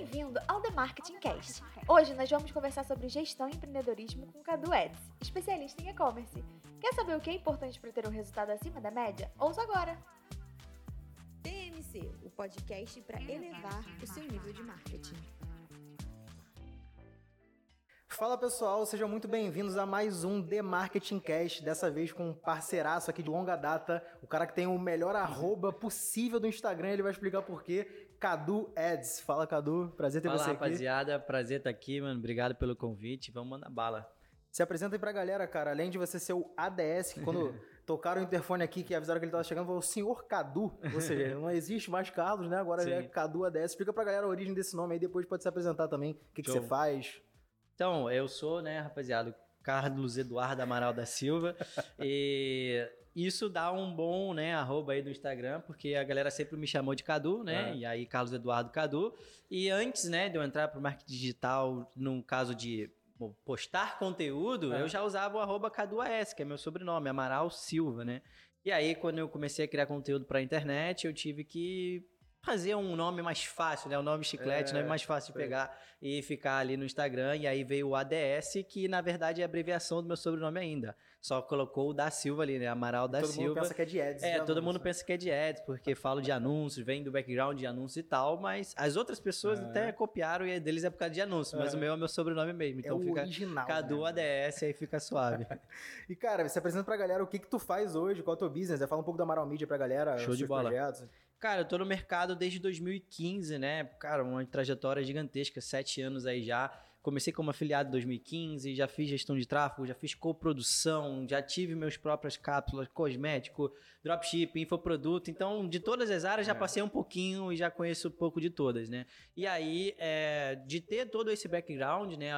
Bem-vindo ao The Marketing Cast. Hoje nós vamos conversar sobre gestão e empreendedorismo com Cadu Eds, especialista em e-commerce. Quer saber o que é importante para ter um resultado acima da média? Ouça agora! TMC, o podcast para elevar o seu nível de marketing. Fala pessoal, sejam muito bem-vindos a mais um The Marketing Cast, dessa vez com um parceiraço aqui de longa data, o cara que tem o melhor arroba possível do Instagram, ele vai explicar por quê, Cadu Ads. Fala Cadu, prazer ter Fala, você aqui. rapaziada, prazer estar aqui, mano, obrigado pelo convite, vamos mandar bala. Se apresenta aí pra galera, cara, além de você ser o ADS, que quando tocaram o interfone aqui, que avisaram que ele tava chegando, foi o senhor Cadu, ou seja, não existe mais Carlos, né, agora Sim. é Cadu ADS. Explica pra galera a origem desse nome aí, depois pode se apresentar também, o que, que você faz. Então, eu sou, né, rapaziada, Carlos Eduardo Amaral da Silva, e isso dá um bom, né, arroba aí do Instagram, porque a galera sempre me chamou de Cadu, né, É. e aí Carlos Eduardo Cadu, e antes, né, de eu entrar pro marketing digital, num caso de postar conteúdo, É. eu já usava o arroba CaduAS, que é meu sobrenome, Amaral Silva, né, e aí quando eu comecei a criar conteúdo pra internet, eu tive que fazer um nome mais fácil, né? O nome chiclete, É, né? Mais fácil de sei. pegar e ficar ali no Instagram. E aí veio o ADS, que na verdade é a abreviação do meu sobrenome ainda. Só colocou o da Silva ali, né? Amaral da todo mundo Silva. pensa que é de ads. É, todo mundo pensa que é de ads, porque falo de anúncios, vem do background de anúncios e tal, mas as outras pessoas É. até copiaram e deles é por causa de anúncio, mas É. o meu é meu sobrenome mesmo, É então o fica original. Cadu né? ADS, aí fica suave. E, cara, você apresenta pra galera o que que tu faz hoje, qual é o teu business, né? Fala um pouco da Amaral Media pra galera, Show de bola. projetos. Cara, eu tô no mercado desde 2015, né? Cara, uma trajetória gigantesca, sete anos aí já. Comecei como afiliado em 2015, já fiz gestão de tráfego, já fiz coprodução, já tive meus próprias cápsulas, cosmético, dropshipping, infoproduto. Então, de todas as áreas, já É. passei um pouquinho e já conheço um pouco de todas, né? E aí, é, de ter todo esse background, né?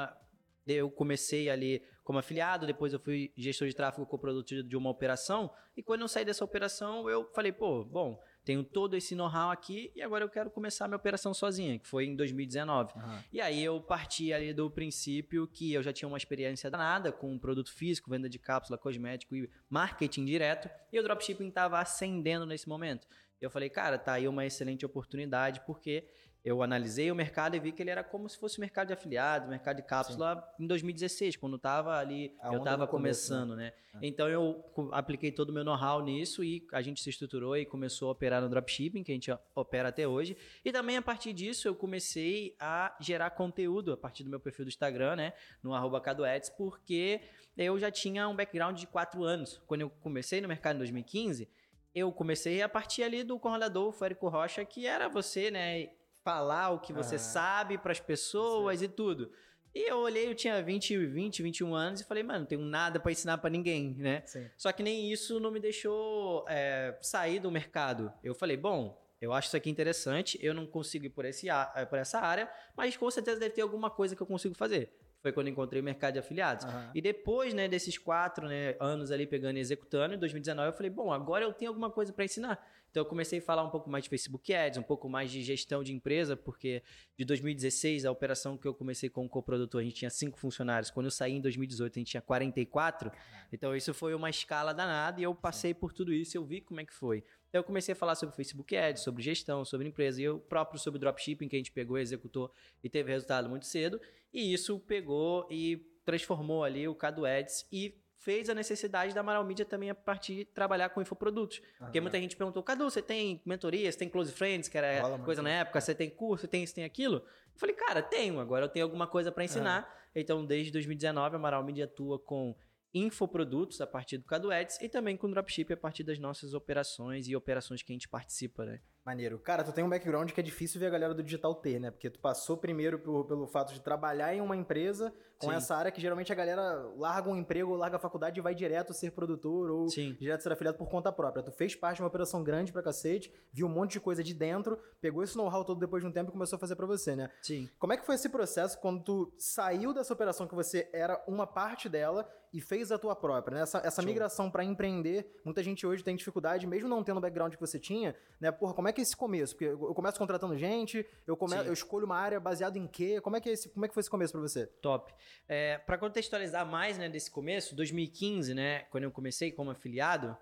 Eu comecei ali como afiliado, depois eu fui gestor de tráfego com produto de uma operação. E quando eu saí dessa operação, eu falei, pô, bom, tenho todo esse know-how aqui e agora eu quero começar minha operação sozinha, que foi em 2019. E aí eu parti ali do princípio que eu já tinha uma experiência danada com produto físico, venda de cápsula, cosmético e marketing direto, e o dropshipping estava ascendendo nesse momento. Eu falei, cara, tá aí uma excelente oportunidade, porque eu analisei o mercado e vi que ele era como se fosse o mercado de afiliados, mercado de cápsula em 2016, quando tava ali, A eu onda tava no começo, começando, né? Então eu apliquei todo o meu know-how nisso e a gente se estruturou e começou a operar no dropshipping, que a gente opera até hoje. E também a partir disso eu comecei a gerar conteúdo a partir do meu perfil do Instagram, né? No arroba Cadoedes, porque eu já tinha um background de quatro anos. Quando eu comecei no mercado em 2015, eu comecei a partir ali do correlador, o Férico Rocha, que era você, né? Falar o que você Ah. sabe para as pessoas e tudo. E eu olhei, eu tinha 20, 20, 21 anos e falei, mano, não tenho nada para ensinar para ninguém, né? Sim. Só que nem isso não me deixou é, sair do mercado. Eu falei, bom, eu acho isso aqui interessante, eu não consigo ir por, esse, eh, por essa área, mas com certeza deve ter alguma coisa que eu consigo fazer. Foi quando encontrei o mercado de afiliados. Aham. E depois, né, desses quatro né, anos ali pegando e executando, em 2019 eu falei, bom, agora eu tenho alguma coisa para ensinar. Então eu comecei a falar um pouco mais de Facebook Ads, um pouco mais de gestão de empresa, porque de 2016, a operação que eu comecei com o coprodutor, a gente tinha cinco funcionários. Quando eu saí em 2018, a gente tinha 44. Então isso foi uma escala danada e eu passei por tudo isso, eu vi como é que foi. Então eu comecei a falar sobre Facebook Ads, sobre gestão, sobre empresa, e eu próprio sobre dropshipping, que a gente pegou, executou e teve resultado muito cedo. E isso pegou e transformou ali o Cado Ads e fez a necessidade da Amaral Media também a partir de trabalhar com infoprodutos. Porque muita gente perguntou, Cadu, você tem mentoria, você tem close friends, que era Rola coisa na época, você tem curso, você tem isso, tem aquilo? Eu falei, cara, tenho, agora eu tenho alguma coisa para ensinar. Então, desde 2019, a Amaral Media atua com infoprodutos a partir do Cadu Ads e também com dropship a partir das nossas operações e operações que a gente participa, né? Maneiro. Cara, tu tem um background que é difícil ver a galera do digital ter, né? Porque tu passou primeiro por- pelo fato de trabalhar em uma empresa com Sim. essa área que geralmente a galera larga um emprego, larga a faculdade e vai direto ser produtor ou Sim. direto ser afiliado por conta própria. Tu fez parte de uma operação grande pra cacete, viu um monte de coisa de dentro, pegou esse know-how todo depois de um tempo e começou a fazer pra você, né? Sim. Como é que foi esse processo quando tu saiu dessa operação que você era uma parte dela e fez a tua própria, né? Essa, essa migração pra empreender, muita gente hoje tem dificuldade, mesmo não tendo o background que você tinha, né? Porra, como é que é esse começo? Porque eu começo contratando gente, eu, come... Eu escolho uma área baseado em quê? Como é que, é esse... como é que foi esse começo pra você? Top. É, para contextualizar mais né, desse começo, 2015, né, quando eu comecei como afiliado,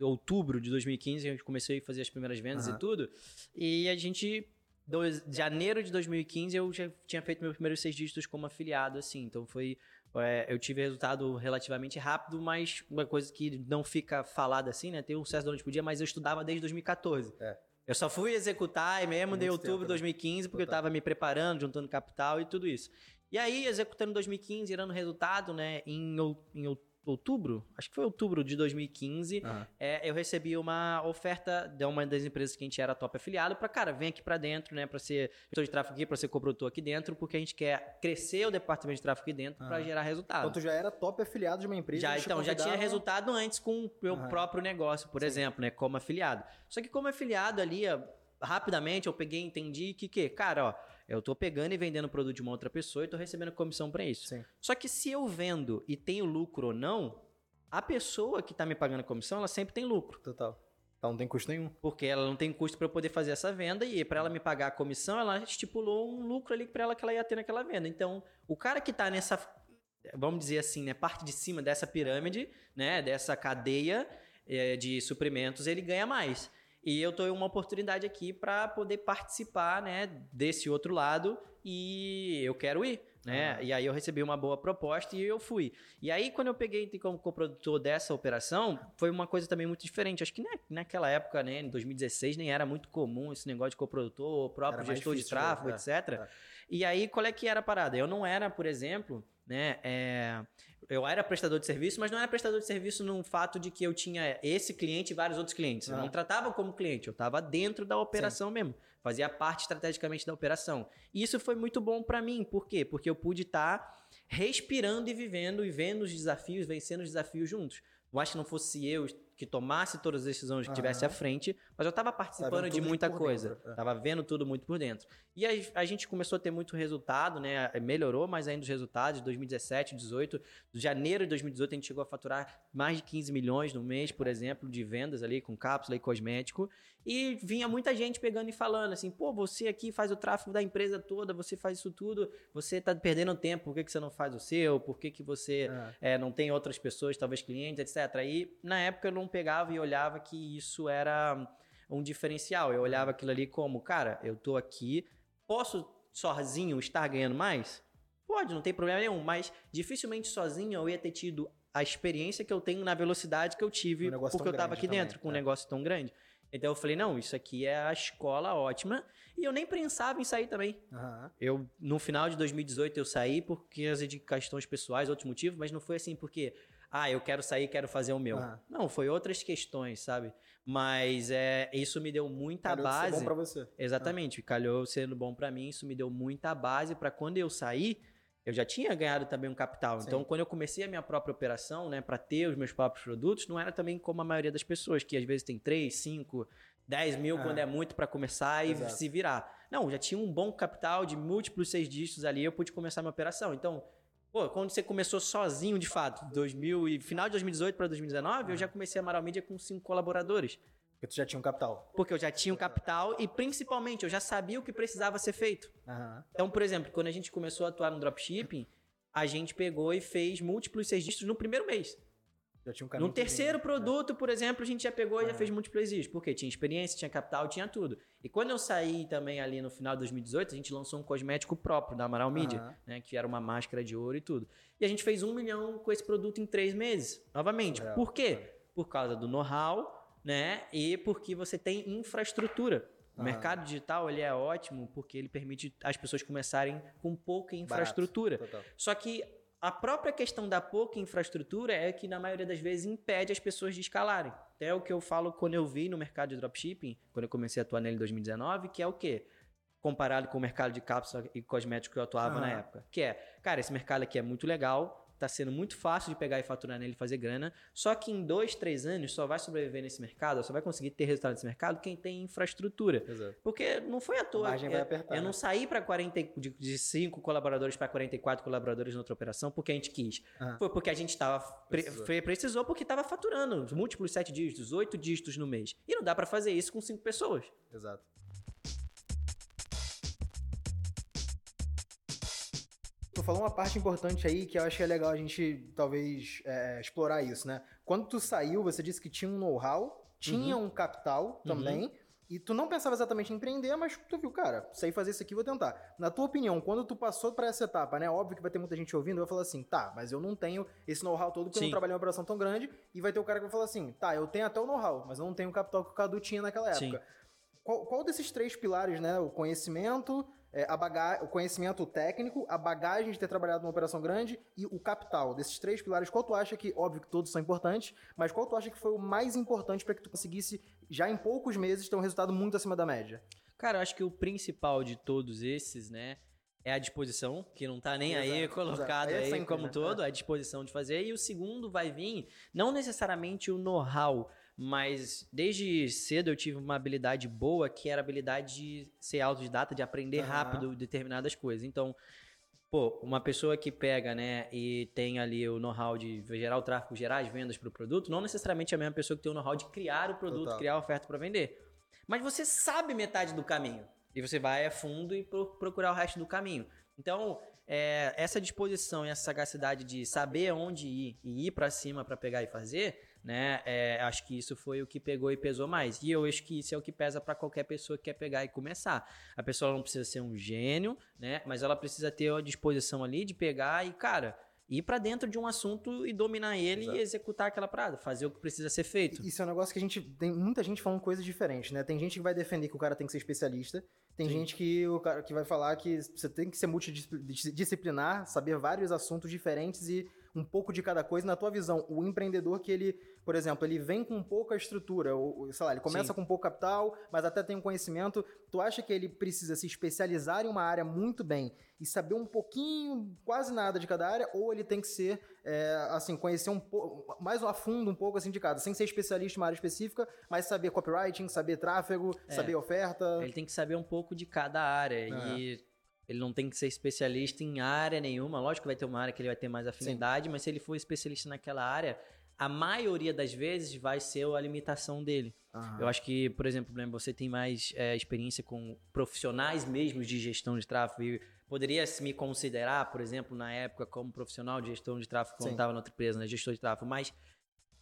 outubro de 2015, a gente comecei a fazer as primeiras vendas Aham. e tudo, e a gente dois, janeiro de 2015 eu já tinha feito meus primeiros seis dígitos como afiliado, assim. Então foi. é, eu tive resultado relativamente rápido, mas uma coisa que não fica falada assim, né? Tem um sucesso durante o dia, mas eu estudava desde 2014. É. Eu só fui executar e mesmo de outubro de né? 2015, porque eu Total. tava me preparando, juntando capital e tudo isso. E aí, executando em 2015, gerando resultado, né? Em, em ou- outubro, acho que foi outubro de 2015, Aham. é, eu recebi uma oferta de uma das empresas que a gente era top afiliado para, cara, vem aqui para dentro, né, para ser gestor de tráfego aqui, para ser coprodutor aqui dentro, porque a gente quer crescer o departamento de tráfego aqui dentro para Ah. gerar resultado. Então tu já era top afiliado de uma empresa. Já, então, já tinha resultado antes com o meu Aham. próprio negócio, por Sim. exemplo, né, como afiliado. Só que como afiliado ali, rapidamente eu peguei e entendi que, que, cara, ó, eu tô pegando e vendendo produto de uma outra pessoa e tô recebendo comissão para isso. Sim. Só que se eu vendo e tenho lucro ou não, a pessoa que tá me pagando a comissão, ela sempre tem lucro. Total. Então não tem custo nenhum. Porque ela não tem custo para eu poder fazer essa venda e para ela me pagar a comissão, ela estipulou um lucro ali para ela que ela ia ter naquela venda. Então, o cara que tá nessa, vamos dizer assim, né, parte de cima dessa pirâmide, né, dessa cadeia eh, de suprimentos, ele ganha mais. E eu tô em uma oportunidade aqui para poder participar, né, desse outro lado e eu quero ir, né? Ah. E aí eu recebi uma boa proposta e eu fui. E aí quando eu peguei entrei como coprodutor dessa operação, foi uma coisa também muito diferente. Acho que na- naquela época, né, em 2016, nem era muito comum esse negócio de coprodutor, o próprio gestor de difícil, tráfego, é, etc. é. E aí, qual é que era a parada? Eu não era, por exemplo, né? é, Eu era prestador de serviço, mas não era prestador de serviço no fato de que eu tinha esse cliente e vários outros clientes. Eu Ah. não tratava como cliente, eu estava dentro da operação mesmo. Fazia parte estrategicamente da operação. E isso foi muito bom para mim. Por quê? Porque eu pude estar respirando e vivendo e vendo os desafios, vencendo os desafios juntos. Eu acho que não fosse eu que tomasse todas as decisões que Aham. estivesse à frente, mas eu estava participando de muita coisa. dentro, é. Tava vendo tudo muito por dentro. E a, a gente começou a ter muito resultado, né? Melhorou mais ainda os resultados de 2017, 2018. De janeiro de 2018 a gente chegou a faturar mais de 15 milhões no mês, por exemplo, de vendas ali com cápsula e cosmético. E vinha muita gente pegando e falando assim: pô, você aqui faz o tráfego da empresa toda, você faz isso tudo, você tá perdendo tempo, por que, que você não faz o seu? Por que, que você É. é, não tem outras pessoas, talvez clientes, etc. E na época eu não pegava e olhava que isso era um diferencial. Eu olhava aquilo ali como, cara, eu tô aqui, posso sozinho estar ganhando mais? Pode, não tem problema nenhum, mas dificilmente sozinho eu ia ter tido a experiência que eu tenho na velocidade que eu tive Um porque eu tava grande aqui também, dentro com um é. negócio tão grande. Então eu falei, não, isso aqui é a escola ótima. E eu nem pensava em sair também. Aham. Eu, no final de 2018, eu saí porque as de questões pessoais, outros motivos, mas não foi assim porque, ah, eu quero sair, quero fazer o meu. Aham. Não, foi outras questões, sabe? Mas é, isso me deu muita Calhou de ser base. bom pra você. Exatamente, calhou sendo bom pra mim, isso me deu muita base pra quando eu sair, eu já tinha ganhado também um capital. Sim. Então, quando eu comecei a minha própria operação, né, para ter os meus próprios produtos, não era também como a maioria das pessoas, que às vezes tem 3, 5, 10 mil Ah. quando é muito pra começar e Exato. se virar. Não, já tinha um bom capital de múltiplos seis dígitos ali, eu pude começar a minha operação. Então, pô, quando você começou sozinho de fato, 2000 e final de 2018 para 2019, eu já comecei a Amaral Media com cinco colaboradores. Porque tu já tinha um capital. Porque eu já tinha um capital e, principalmente, eu já sabia o que precisava ser feito. Então, por exemplo, quando a gente começou a atuar no dropshipping, a gente pegou e fez múltiplos dígitos no primeiro mês. Já tinha um caminho. No terceiro produto, por exemplo, a gente já pegou e já Ah. fez múltiplos dígitos. Porque tinha experiência, tinha capital, tinha tudo. E quando eu saí também ali no final de 2018, a gente lançou um cosmético próprio da Amaral Media, Aham. né? Que era uma máscara de ouro e tudo. E a gente fez um milhão com esse produto em três meses. Novamente. Por quê? Por causa do know-how, né? E porque você tem infraestrutura. O Aham. mercado digital ele é ótimo porque ele permite as pessoas começarem com pouca infraestrutura. Só que a própria questão da pouca infraestrutura é que, na maioria das vezes, impede as pessoas de escalarem. Até o que eu falo quando eu vi no mercado de dropshipping, quando eu comecei a atuar nele em 2019, que é o quê? Comparado com o mercado de cápsula e cosmético que eu atuava na época. Que é, cara, esse mercado aqui é muito legal, tá sendo muito fácil de pegar e faturar nele e fazer grana, só que em dois, três anos só vai sobreviver nesse mercado, só vai conseguir ter resultado nesse mercado quem tem infraestrutura. Exato. Porque não foi à toa. eu, vai apertar, eu não né? saí para 40 e- de, de 5 colaboradores para 44 colaboradores na outra operação porque a gente quis. Aham. Foi porque a gente tava pre- Precisou. pre- precisou porque estava faturando múltiplos 7 dígitos, 8 dígitos no mês. E não dá para fazer isso com 5 pessoas. Exato. Falou uma parte importante aí que eu acho que é legal a gente talvez é, explorar isso, né? Quando tu saiu, você disse que tinha um know-how, tinha um capital também, E tu não pensava exatamente em empreender, mas tu viu, cara, sei fazer isso aqui, vou tentar. Na tua opinião, quando tu passou para essa etapa, né? Óbvio que vai ter muita gente ouvindo, vai falar assim, tá, mas eu não tenho esse know-how todo porque Sim. eu não trabalhei em uma operação tão grande. E vai ter o cara que vai falar assim, tá, eu tenho até o know-how, mas eu não tenho o capital que o Cadu tinha naquela época. Qual, qual desses três pilares, né? O conhecimento, é, a baga o conhecimento técnico, a bagagem de ter trabalhado numa operação grande e o capital. Desses três pilares, qual tu acha que, óbvio que todos são importantes, mas qual tu acha que foi o mais importante para que tu conseguisse, já em poucos meses, ter um resultado muito acima da média? Cara, eu acho que o principal de todos esses, né, é a disposição, que não tá nem exato, aí colocado exato. aí, como né? todo, é. a disposição de fazer. E o segundo vai vir, não necessariamente o know-how, mas desde cedo eu tive uma habilidade boa que era a habilidade de ser autodidata, de aprender uhum. rápido determinadas coisas. Então, pô, uma pessoa que pega, né, e tem ali o know-how de gerar o tráfego, gerar as vendas para o produto, não necessariamente é a mesma pessoa que tem o know-how de criar o produto, Total. criar a oferta para vender. Mas você sabe metade do caminho. E você vai a fundo e procurar o resto do caminho. Então, é, essa disposição e essa sagacidade de saber onde ir e ir para cima para pegar e fazer né? É, acho que isso foi o que pegou e pesou mais. E eu acho que isso é o que pesa para qualquer pessoa que quer pegar e começar. A pessoa não precisa ser um gênio, né? Mas ela precisa ter a disposição ali de pegar e, cara, ir para dentro de um assunto e dominar ele Exato. e executar aquela parada, fazer o que precisa ser feito. Isso é um negócio que a gente tem muita gente falando coisas diferentes, né? Tem gente que vai defender que o cara tem que ser especialista, tem Sim. gente que o cara que vai falar que você tem que ser multidisciplinar, saber vários assuntos diferentes e um pouco de cada coisa. Na tua visão, o empreendedor que ele, por exemplo, ele vem com pouca estrutura, ou, sei lá, ele começa Sim. com pouco capital, mas até tem um conhecimento. Tu acha que ele precisa se especializar em uma área muito bem e saber um pouquinho, quase nada de cada área, ou ele tem que ser, é, assim, conhecer um pouco, mais a fundo um pouco assim de cada, sem ser especialista em uma área específica, mas saber copywriting, saber tráfego, é, saber oferta. Ele tem que saber um pouco de cada área é. e ele não tem que ser especialista em área nenhuma. Lógico que vai ter uma área que ele vai ter mais afinidade, Sim. mas se ele for especialista naquela área, a maioria das vezes vai ser a limitação dele. Uhum. Eu acho que, por exemplo, você tem mais é, experiência com profissionais mesmo de gestão de tráfego e poderia me considerar, por exemplo, na época como profissional de gestão de tráfego quando estava na outra empresa, né, gestor de tráfego, mas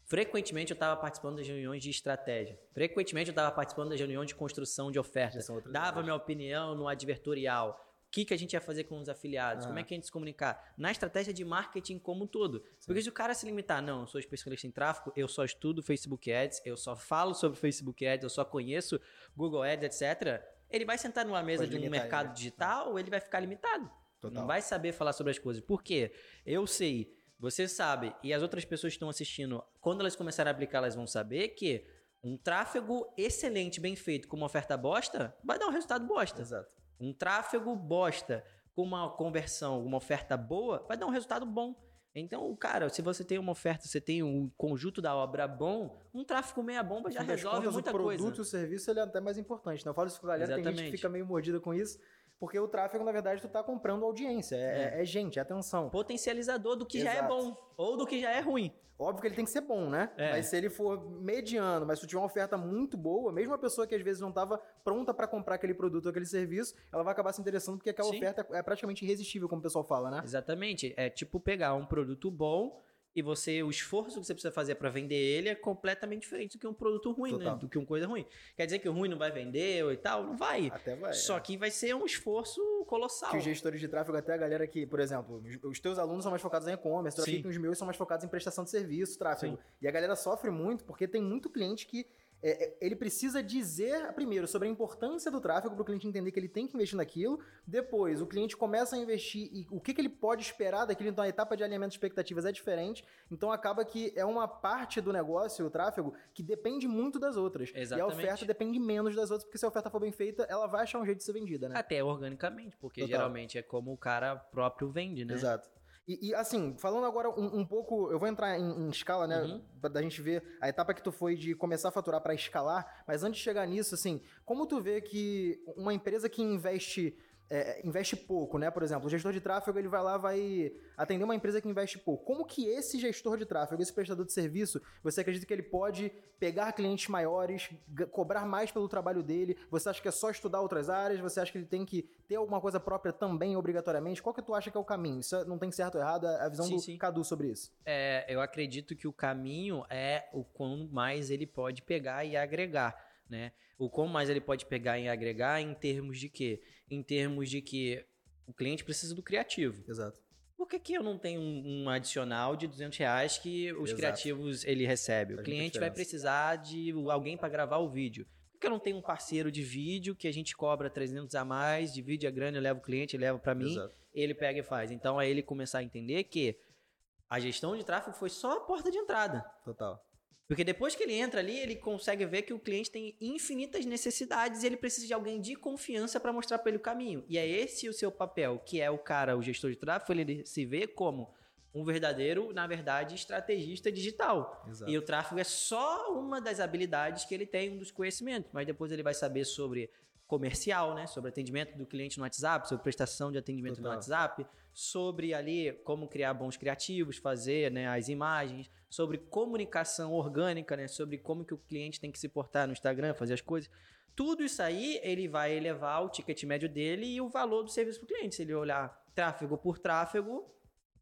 frequentemente eu estava participando das reuniões de estratégia. Frequentemente eu estava participando das reuniões de construção de ofertas. Dava minha opinião no advertorial que, que a gente ia fazer com os afiliados, como é que a gente se comunicar, na estratégia de marketing como um todo. Sim. Porque se o cara se limitar, não, eu sou especialista em tráfego, eu só estudo Facebook Ads, eu só falo sobre Facebook Ads, eu só conheço Google Ads, etc., ele vai sentar numa mesa Pode de um mercado ele, digital, ele vai ficar limitado. Total. Não vai saber falar sobre as coisas. Por quê? Eu sei, você sabe, e as outras pessoas que estão assistindo, quando elas começarem a aplicar, elas vão saber que um tráfego excelente, bem feito, com uma oferta bosta, vai dar um resultado bosta. Exato. Um tráfego bosta com uma conversão, uma oferta boa, vai dar um resultado bom. Então, cara, se você tem uma oferta, você tem um conjunto da obra bom, um tráfego meia bomba já resolve contas, muita coisa. O produto e o serviço ele é até mais importante. Não né? falo isso com a galera, Exatamente. tem gente que fica meio mordida com isso. Porque o tráfego, na verdade, tu tá comprando audiência. É, é. é gente, é atenção. Potencializador do que Exato. já é bom. Ou do que já é ruim. Óbvio que ele tem que ser bom, né? É. Mas se ele for mediano, mas se tu tiver uma oferta muito boa, mesmo a pessoa que às vezes não estava pronta para comprar aquele produto ou aquele serviço, ela vai acabar se interessando porque aquela Sim. oferta é praticamente irresistível, como o pessoal fala, né? Exatamente. É tipo pegar um produto bom e você o esforço que você precisa fazer para vender ele é completamente diferente do que um produto ruim, né? Do que uma coisa ruim. Quer dizer que o ruim não vai vender e tal? Não vai. Até vai. Só é. que vai ser um esforço colossal. Que os gestores de tráfego, até a galera que, por exemplo, os teus alunos são mais focados em e-commerce, os meus são mais focados em prestação de serviço, tráfego. Sim. E a galera sofre muito porque tem muito cliente que é, ele precisa dizer, primeiro, sobre a importância do tráfego para o cliente entender que ele tem que investir naquilo. Depois, o cliente começa a investir e o que, que ele pode esperar daquilo. Então, a etapa de alinhamento de expectativas é diferente. Então, acaba que é uma parte do negócio, o tráfego, que depende muito das outras. Exatamente. E a oferta depende menos das outras, porque se a oferta for bem feita, ela vai achar um jeito de ser vendida, né? Até organicamente, porque Total. geralmente é como o cara próprio vende, né? Exato. E, e, assim, falando agora um, um, pouco, eu vou entrar em, em escala, né? Uhum. Da gente ver a etapa que tu foi de começar a faturar para escalar, mas antes de chegar nisso, assim, como tu vê que uma empresa que investe é, investe pouco, né? Por exemplo, o gestor de tráfego ele vai lá, vai atender uma empresa que investe pouco. Como que esse gestor de tráfego, esse prestador de serviço, você acredita que ele pode pegar clientes maiores, cobrar mais pelo trabalho dele? Você acha que é só estudar outras áreas? Você acha que ele tem que ter alguma coisa própria também, obrigatoriamente? Qual que tu acha que é o caminho? Isso não tem certo ou errado? É a visão sim, do sim. Cadu sobre isso. É, eu acredito que o caminho é o quanto mais ele pode pegar e agregar né? O como mais ele pode pegar e agregar em termos de quê? Em termos de que o cliente precisa do criativo. Exato. Por que, que eu não tenho um, um adicional de 200 reais que os Exato. criativos ele recebe? O Faz muita cliente vai precisar de alguém para gravar o vídeo. Por que eu não tenho um parceiro de vídeo que a gente cobra 300 a mais, divide a grana, eu levo o cliente, leva para mim, Exato. ele pega e faz. Então é ele começar a entender que a gestão de tráfego foi só a porta de entrada. Total. Porque depois que ele entra ali, ele consegue ver que o cliente tem infinitas necessidades e ele precisa de alguém de confiança para mostrar para ele o caminho. E é esse o seu papel, que é o cara, o gestor de tráfego, ele se vê como um verdadeiro, na verdade, estrategista digital. Exato. E o tráfego é só uma das habilidades que ele tem, um dos conhecimentos. Mas depois ele vai saber sobre comercial, né? Sobre atendimento do cliente no WhatsApp, sobre prestação de atendimento Total. no WhatsApp, sobre ali como criar bons criativos, fazer né, as imagens, sobre comunicação orgânica, né? Sobre como que o cliente tem que se portar no Instagram, fazer as coisas. Tudo isso aí, ele vai elevar o ticket médio dele e o valor do serviço para o cliente. Se ele olhar tráfego por tráfego,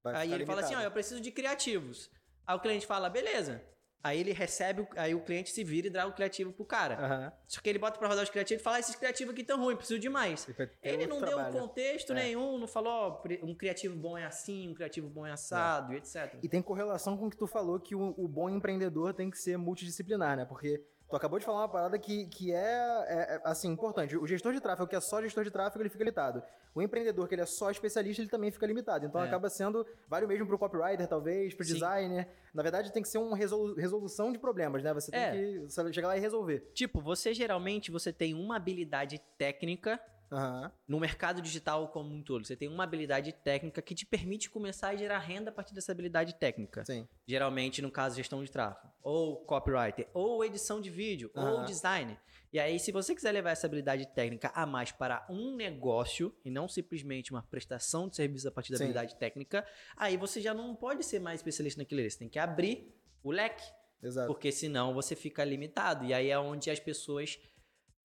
Vai Aí ele fala assim, ó, limitado. eu preciso de criativos. Aí o cliente fala, beleza. Aí ele recebe, aí o cliente se vira e dá o criativo pro cara. Aham. Só que ele bota pra rodar os criativos e fala, ah, esses criativos aqui tão ruins, preciso de mais. Ele não deu trabalho. contexto É. nenhum, não falou, um criativo bom é assim, um criativo bom é assado, e etc. E tem correlação com o que tu falou que o, o bom empreendedor tem que ser multidisciplinar, né? Porque tu acabou de falar uma parada que, que é, é- é, assim, importante. O gestor de tráfego que é só gestor de tráfego, ele fica limitado. O empreendedor que ele é só especialista, ele também fica limitado. Então É. acaba sendo, vale o mesmo pro copywriter, talvez, pro Sim. designer. Na verdade, tem que ser uma resolu- resolução de problemas, né? Você tem É. que chegar lá e resolver. Tipo, você geralmente você tem uma habilidade técnica Aham. no mercado digital como um todo. Você tem uma habilidade técnica que te permite começar a gerar renda a partir dessa habilidade técnica. Sim. Geralmente, no caso, gestão de tráfego, ou copywriter, ou edição de vídeo, ou Aham. design. E aí, se você quiser levar essa habilidade técnica a mais para um negócio e não simplesmente uma prestação de serviço a partir da Sim. habilidade técnica, aí você já não pode ser mais especialista naquilo. Você tem que abrir o leque, Exato. porque senão você fica limitado. E aí é onde as pessoas.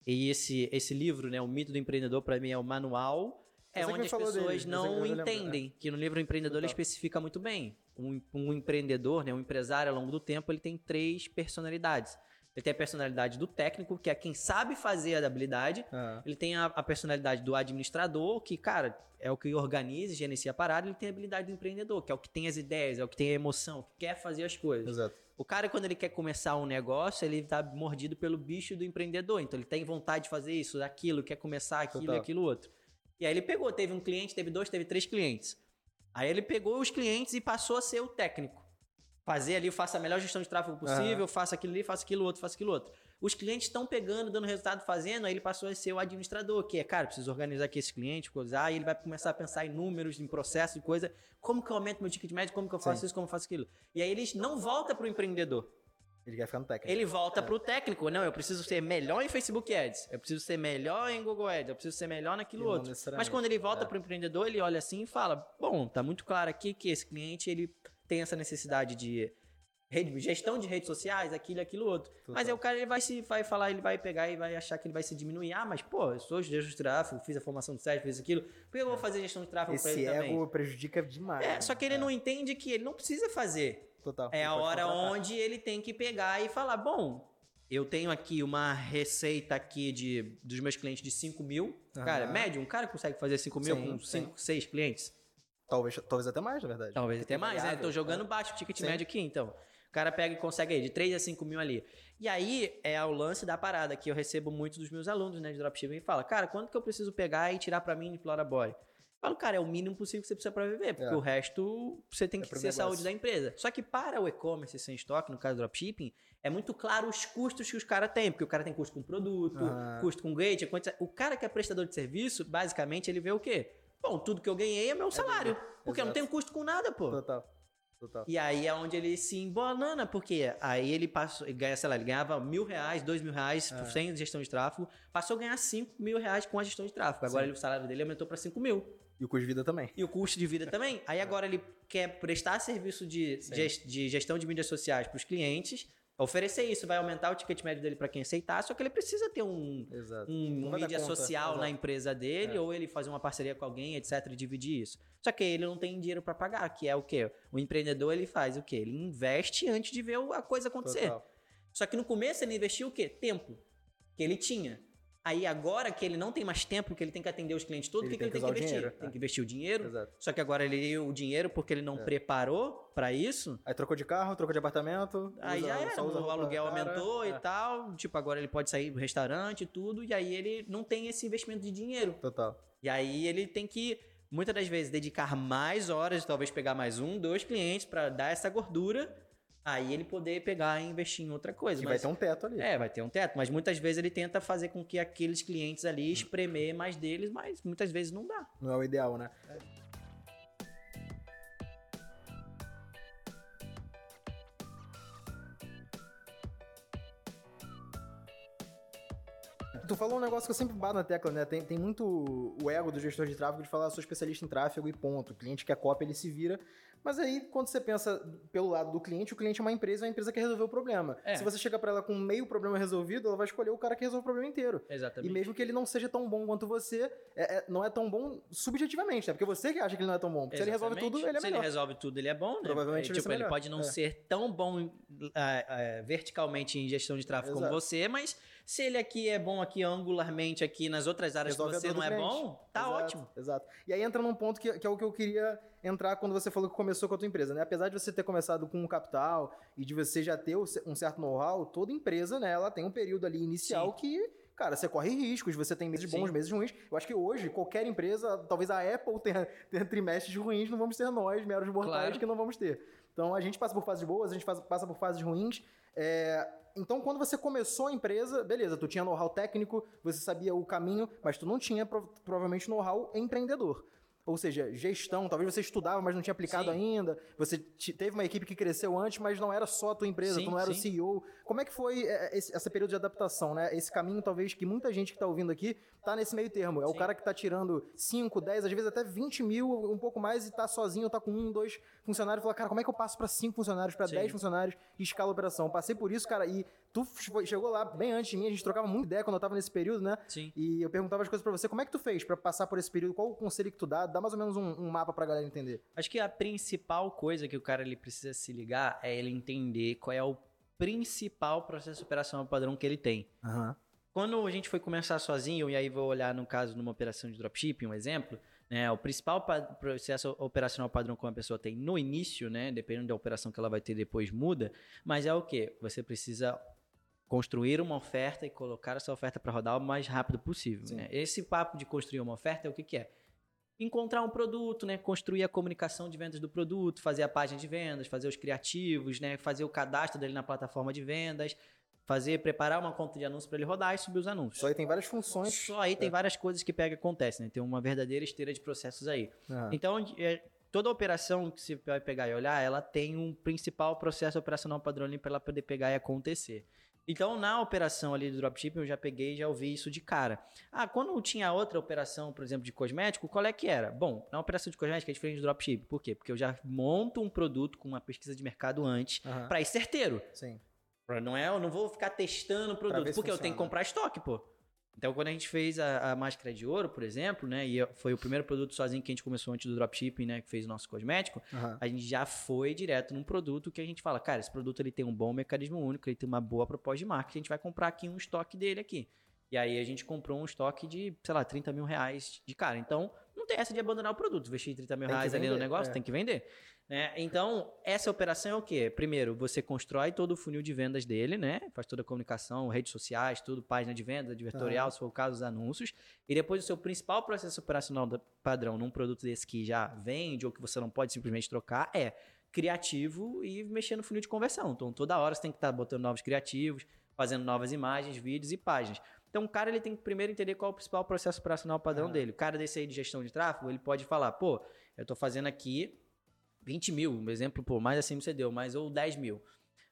E esse, esse livro, né, O Mito do Empreendedor, para mim é o manual. É Você onde as pessoas dele, não eu lembro, entendem. Que no livro O Empreendedor ele especifica muito bem. Um, um empreendedor, né, um empresário ao longo do tempo, ele tem três personalidades. Ele tem a personalidade do técnico, que é quem sabe fazer a habilidade. Aham. Ele tem a, a personalidade do administrador, que, cara, é o que organiza e gerencia a parada. Ele tem a habilidade do empreendedor, que é o que tem as ideias, é o que tem a emoção, que quer fazer as coisas. Exato. O cara, quando ele quer começar um negócio, ele tá mordido pelo bicho do empreendedor. Então, ele tem vontade de fazer isso, daquilo, quer começar aquilo Total. e aquilo outro. E aí ele pegou, teve um cliente, teve dois, teve três clientes. Aí ele pegou os clientes e passou a ser o técnico. Fazer ali, faça a melhor gestão de tráfego possível, faça aquilo ali, faça aquilo outro, faça aquilo outro. Os clientes estão pegando, dando resultado, fazendo, aí ele passou a ser o administrador, que é, cara, preciso organizar aqui esse cliente, coisar, e ele vai começar a pensar em números, em processo, em coisa, como que eu aumento meu ticket médio, como que eu faço Sim. isso, como eu faço aquilo. E aí ele não volta para o empreendedor. Ele quer ficar no técnico. Ele volta pro técnico. Não, eu preciso ser melhor em Facebook Ads. Eu preciso ser melhor em Google Ads. Eu preciso ser melhor naquilo outro. Mas quando ele volta É. pro empreendedor, ele olha assim e fala: Bom, tá muito claro aqui que esse cliente ele tem essa necessidade de rede- gestão de redes sociais, aquilo, aquilo outro. Mas aí o cara ele vai se vai falar, ele vai pegar e vai achar que ele vai se diminuir. Ah, mas pô, eu sou gestor de tráfego, fiz a formação do site, fiz aquilo. Por que eu vou fazer gestão de tráfego pra Esse ele também? ego prejudica demais. É, né? só que ele não entende que ele não precisa fazer. Total. É Ele a hora contratar. onde ele tem que pegar e falar: bom, eu tenho aqui uma receita aqui de, dos meus clientes de 5 mil. Cara, Aham. médio, um cara consegue fazer 5 mil Sim, com sim. 5, 6 clientes? Talvez, talvez até mais, na verdade. Talvez até mais, né? Tô jogando né? baixo o ticket Sim. médio aqui, então. O cara pega e consegue aí de 3 a 5 mil ali. E aí é o lance da parada que eu recebo muito dos meus alunos, né, de dropshipping, e fala, cara, quanto que eu preciso pegar e tirar pra mim de Flora Boy? Eu falo, cara, é o mínimo possível que você precisa pra viver, porque É. o resto você tem É que pro ser saúde da empresa. Só que para o e-commerce sem estoque, no caso do dropshipping, é muito claro os custos que os caras têm, porque o cara tem custo com produto, Aham. custo com gate, o cara que é prestador de serviço, basicamente ele vê o quê? Bom, tudo que eu ganhei é meu salário, porque eu não Exato. tenho custo com nada, pô. Total. Total. E aí é onde ele se embanana, porque aí ele passou, ele ganha, sei lá, ele ganhava mil reais, dois mil reais É. sem gestão de tráfego, passou a ganhar cinco mil reais com a gestão de tráfego. Agora ele- o salário dele aumentou para cinco mil. E o custo de vida também. E o custo de vida também. Aí agora ele quer prestar serviço de, ges- de gestão de mídias sociais para os clientes, oferecer isso, vai aumentar o ticket médio dele para quem aceitar, só que ele precisa ter um, Exato. um mídia conta, social na exato. empresa dele, É. ou ele fazer uma parceria com alguém, etc, e dividir isso. Só que ele não tem dinheiro para pagar, que é o quê? O empreendedor ele faz o quê? Ele investe antes de ver a coisa acontecer. Total. Só que no começo ele investiu o quê? Tempo. que ele tinha. Aí agora que ele não tem mais tempo, que ele tem que atender os clientes todos, o que, que tem ele que tem que investir? dinheiro, Tem é. que investir o dinheiro. Exato. Só que agora ele o dinheiro, porque ele não É. preparou pra isso, Aí trocou de carro, trocou de apartamento. Aí usa- já era, o aluguel cara. aumentou É, e tal. Tipo, agora ele pode sair do restaurante e tudo, e aí ele não tem esse investimento de dinheiro. Total. E aí ele tem que, muitas das vezes, dedicar mais horas, talvez pegar mais um, dois clientes pra dar essa gordura, aí ele poder pegar e investir em outra coisa. Que vai Mas- ter um teto ali. É, vai ter um teto, mas muitas vezes ele tenta fazer com que aqueles clientes ali espremer mais deles, mas muitas vezes não dá. Não é o ideal, né? Tu falou um negócio que eu sempre bato na tecla, né? Tem, tem muito o ego do gestor de tráfego de falar, sou especialista em tráfego e ponto. O cliente quer cópia, ele se vira. Mas aí, quando você pensa pelo lado do cliente, o cliente é uma empresa, é uma empresa que resolveu o problema. É. Se você chega pra ela com meio problema resolvido, ela vai escolher o cara que resolve o problema inteiro. E Exatamente. mesmo que ele não seja tão bom quanto você, é- é- não é tão bom subjetivamente, né? Porque você que acha que ele não é tão bom. Porque se ele resolve Exatamente. tudo, ele é Se melhor. ele resolve tudo, ele é bom, né? Provavelmente É, ele tipo, ele pode não É. ser tão bom ah, ah, verticalmente em gestão de tráfego como Exato. você, mas se ele aqui é bom aqui angularmente aqui nas outras áreas Resolve que você não é cliente. bom, tá Exato, ótimo. Exato. E aí entra num ponto que, que é o que eu queria entrar quando você falou que começou com a tua empresa, né? Apesar de você ter começado com um capital e de você já ter um certo know-how, toda empresa, né, ela tem um período ali inicial que, cara, você corre riscos, você tem meses Sim. bons, meses ruins. Eu acho que hoje, qualquer empresa, talvez a Apple tenha, tenha trimestres ruins, não vamos ter nós, meros mortais, Claro. que não vamos ter. Então a gente passa por fases boas, a gente passa por fases ruins. É, Então, quando você começou a empresa, beleza, tu tinha know-how técnico, você sabia o caminho, mas tu não tinha prov- provavelmente know-how empreendedor. Ou seja, gestão, talvez você estudava, mas não tinha aplicado Sim. ainda. Você te- teve uma equipe que cresceu antes, mas não era só a tua empresa, Sim, tu não era o sim. CEO. Como é que foi é, esse, esse período de adaptação, né? Esse caminho, talvez, que muita gente que tá ouvindo aqui tá nesse meio termo. É o Sim. cara que tá tirando 5, 10, às vezes até 20 mil, um pouco mais, e tá sozinho, tá com um, dois funcionários. Fala, cara, como é que eu passo pra 5 funcionários, pra Sim. 10 funcionários e escala a operação? Passei por isso, cara, e tu chegou lá bem antes de mim, a gente trocava muita ideia quando eu tava nesse período, né? Sim. E eu perguntava as coisas pra você, como é que tu fez pra passar por esse período? Qual o conselho que tu dá? Dá mais ou menos um, um mapa pra galera entender. Acho que a principal coisa que o cara ele precisa se ligar é ele entender qual é o principal processo operacional padrão que ele tem. Aham. Quando a gente foi começar sozinho, e aí vou olhar no caso numa operação de dropshipping, um exemplo, né, o principal pa- processo operacional padrão que uma pessoa tem no início, né, dependendo da operação que ela vai ter depois muda, mas é o quê? Você precisa construir uma oferta e colocar essa oferta para rodar o mais rápido possível. Né? Esse papo de construir uma oferta é o que, que é? Encontrar um produto, né? Construir a comunicação de vendas do produto, fazer a página de vendas, fazer os criativos, né? Fazer o cadastro dele na plataforma de vendas, fazer, preparar uma conta de anúncio para ele rodar e subir os anúncios. Só aí tem várias funções. Só aí tem várias coisas que pega e acontece, né? Tem uma verdadeira esteira de processos aí. Aham. Então, é, toda operação que você vai pegar e olhar, ela tem um principal processo operacional padrão para ela poder pegar e acontecer. Então, na operação ali do dropshipping, eu já peguei já ouvi isso de cara. Ah, quando tinha outra operação, por exemplo, de cosmético, qual é que era? Bom, na operação de cosmético é diferente do dropshipping. Por quê? Porque eu já monto um produto com uma pesquisa de mercado antes Aham. para ir certeiro. Sim. Pra- Não é, eu não vou ficar testando o produto, porque eu tenho que funciona. comprar estoque, pô. Então, quando a gente fez a, a máscara de ouro, por exemplo, né, e foi o primeiro produto sozinho que a gente começou antes do dropshipping, né, que fez o nosso cosmético, Aham. a gente já foi direto num produto que a gente fala, cara, esse produto ele tem um bom mecanismo único, ele tem uma boa proposta de marketing, a gente vai comprar aqui um estoque dele aqui. E aí a gente comprou um estoque de, sei lá, 30 mil reais de cara. Então, não tem essa de abandonar o produto. Investir 30 mil reais ali no vender, negócio, é. tem que vender. Né? Então, essa operação é o quê? Primeiro, você constrói todo o funil de vendas dele, né? Faz toda a comunicação, redes sociais, tudo, página de venda, advertorial, se for o caso, os anúncios. E depois o seu principal processo operacional padrão num produto desse que já vende ou que você não pode simplesmente trocar é criativo e mexer no funil de conversão. Então, toda hora você tem que estar botando novos criativos, fazendo novas imagens, vídeos e páginas. Então, o cara ele tem que primeiro entender qual é o principal processo operacional padrão Ah. dele. O cara desse aí de gestão de tráfego, ele pode falar, pô, eu estou fazendo aqui 20 mil, um exemplo, pô, mais assim você deu, mais ou 10 mil.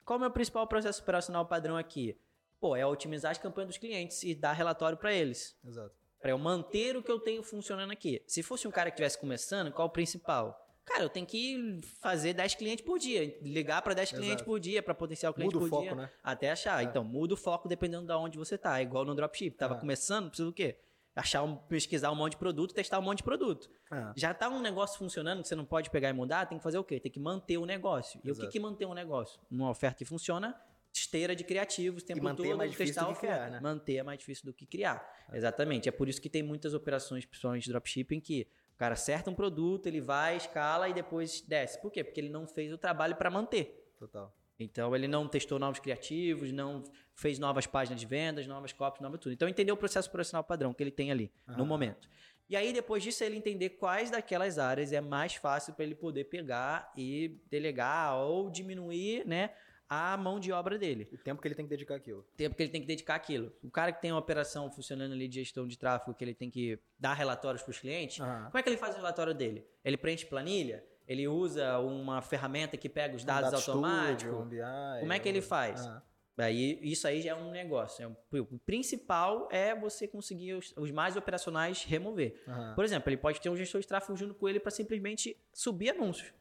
Qual é o meu principal processo operacional padrão aqui? Pô, é otimizar as campanhas dos clientes e dar relatório para eles. Exato. Para eu manter o que eu tenho funcionando aqui. Se fosse um cara que estivesse começando, qual o principal? Cara, eu tenho que fazer 10 clientes por dia, ligar para 10 clientes Exato. por dia, para potencial cliente Muda o por foco, dia, né? até achar. É. Então, muda o foco dependendo de onde você tá. É igual no dropship. Tava É. começando, precisa do quê? Achar um, pesquisar um monte de produto, testar um monte de produto. Ah, Já tá um negócio funcionando que você não pode pegar e mudar, tem que fazer o quê? Tem que manter o negócio. E o que, Exato. que manter um negócio? Uma oferta que funciona, esteira de criativos tempo E manter é todo, mais difícil testar do que oferta. criar, né? Manter é mais difícil do que criar. Exatamente. É por isso que tem muitas operações, principalmente de dropshipping, que o cara acerta um produto, ele vai, escala e depois desce. Por quê? Porque ele não fez o trabalho para manter. Total. Então ele não testou novos criativos, não fez novas páginas de vendas, novas copies, nova tudo. Então entendeu o processo operacional padrão que ele tem ali no Aham. momento. E aí depois disso ele entender quais daquelas áreas é mais fácil para ele poder pegar e delegar ou diminuir, né, a mão de obra dele. O tempo que ele tem que dedicar àquilo. O tempo que ele tem que dedicar aquilo. O cara que tem uma operação funcionando ali de gestão de tráfego que ele tem que dar relatórios para os clientes, Aham. como é que ele faz o relatório dele? Ele preenche planilha? Ele usa uma ferramenta que pega os dados Um automáticos? Um BI, Como é que ele faz? Aham. Aí, isso aí já é um negócio. é o principal é você conseguir os, os mais operacionais remover. Por exemplo, ele pode ter um gestor de tráfego junto com ele para simplesmente subir anúncios.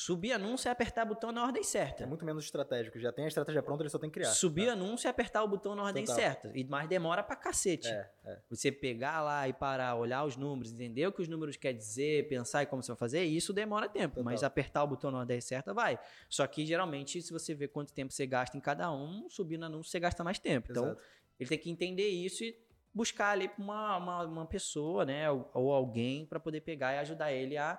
Subir anúncio é apertar o botão na ordem certa. É muito menos estratégico. Já tem a estratégia pronta, ele só tem que criar. Subir anúncio é apertar o botão na ordem Total. certa. E mais demora pra cacete. É, é. Você pegar lá e parar, olhar os números, entender o que os números quer dizer, pensar em como você vai fazer, isso demora tempo. Total. Mas apertar o botão na ordem certa vai. Só que geralmente, se você vê quanto tempo você gasta em cada um, subindo anúncio você gasta mais tempo. Então, Exato. ele tem que entender isso e buscar ali uma, uma, uma pessoa, né, ou, ou alguém para poder pegar e ajudar ele a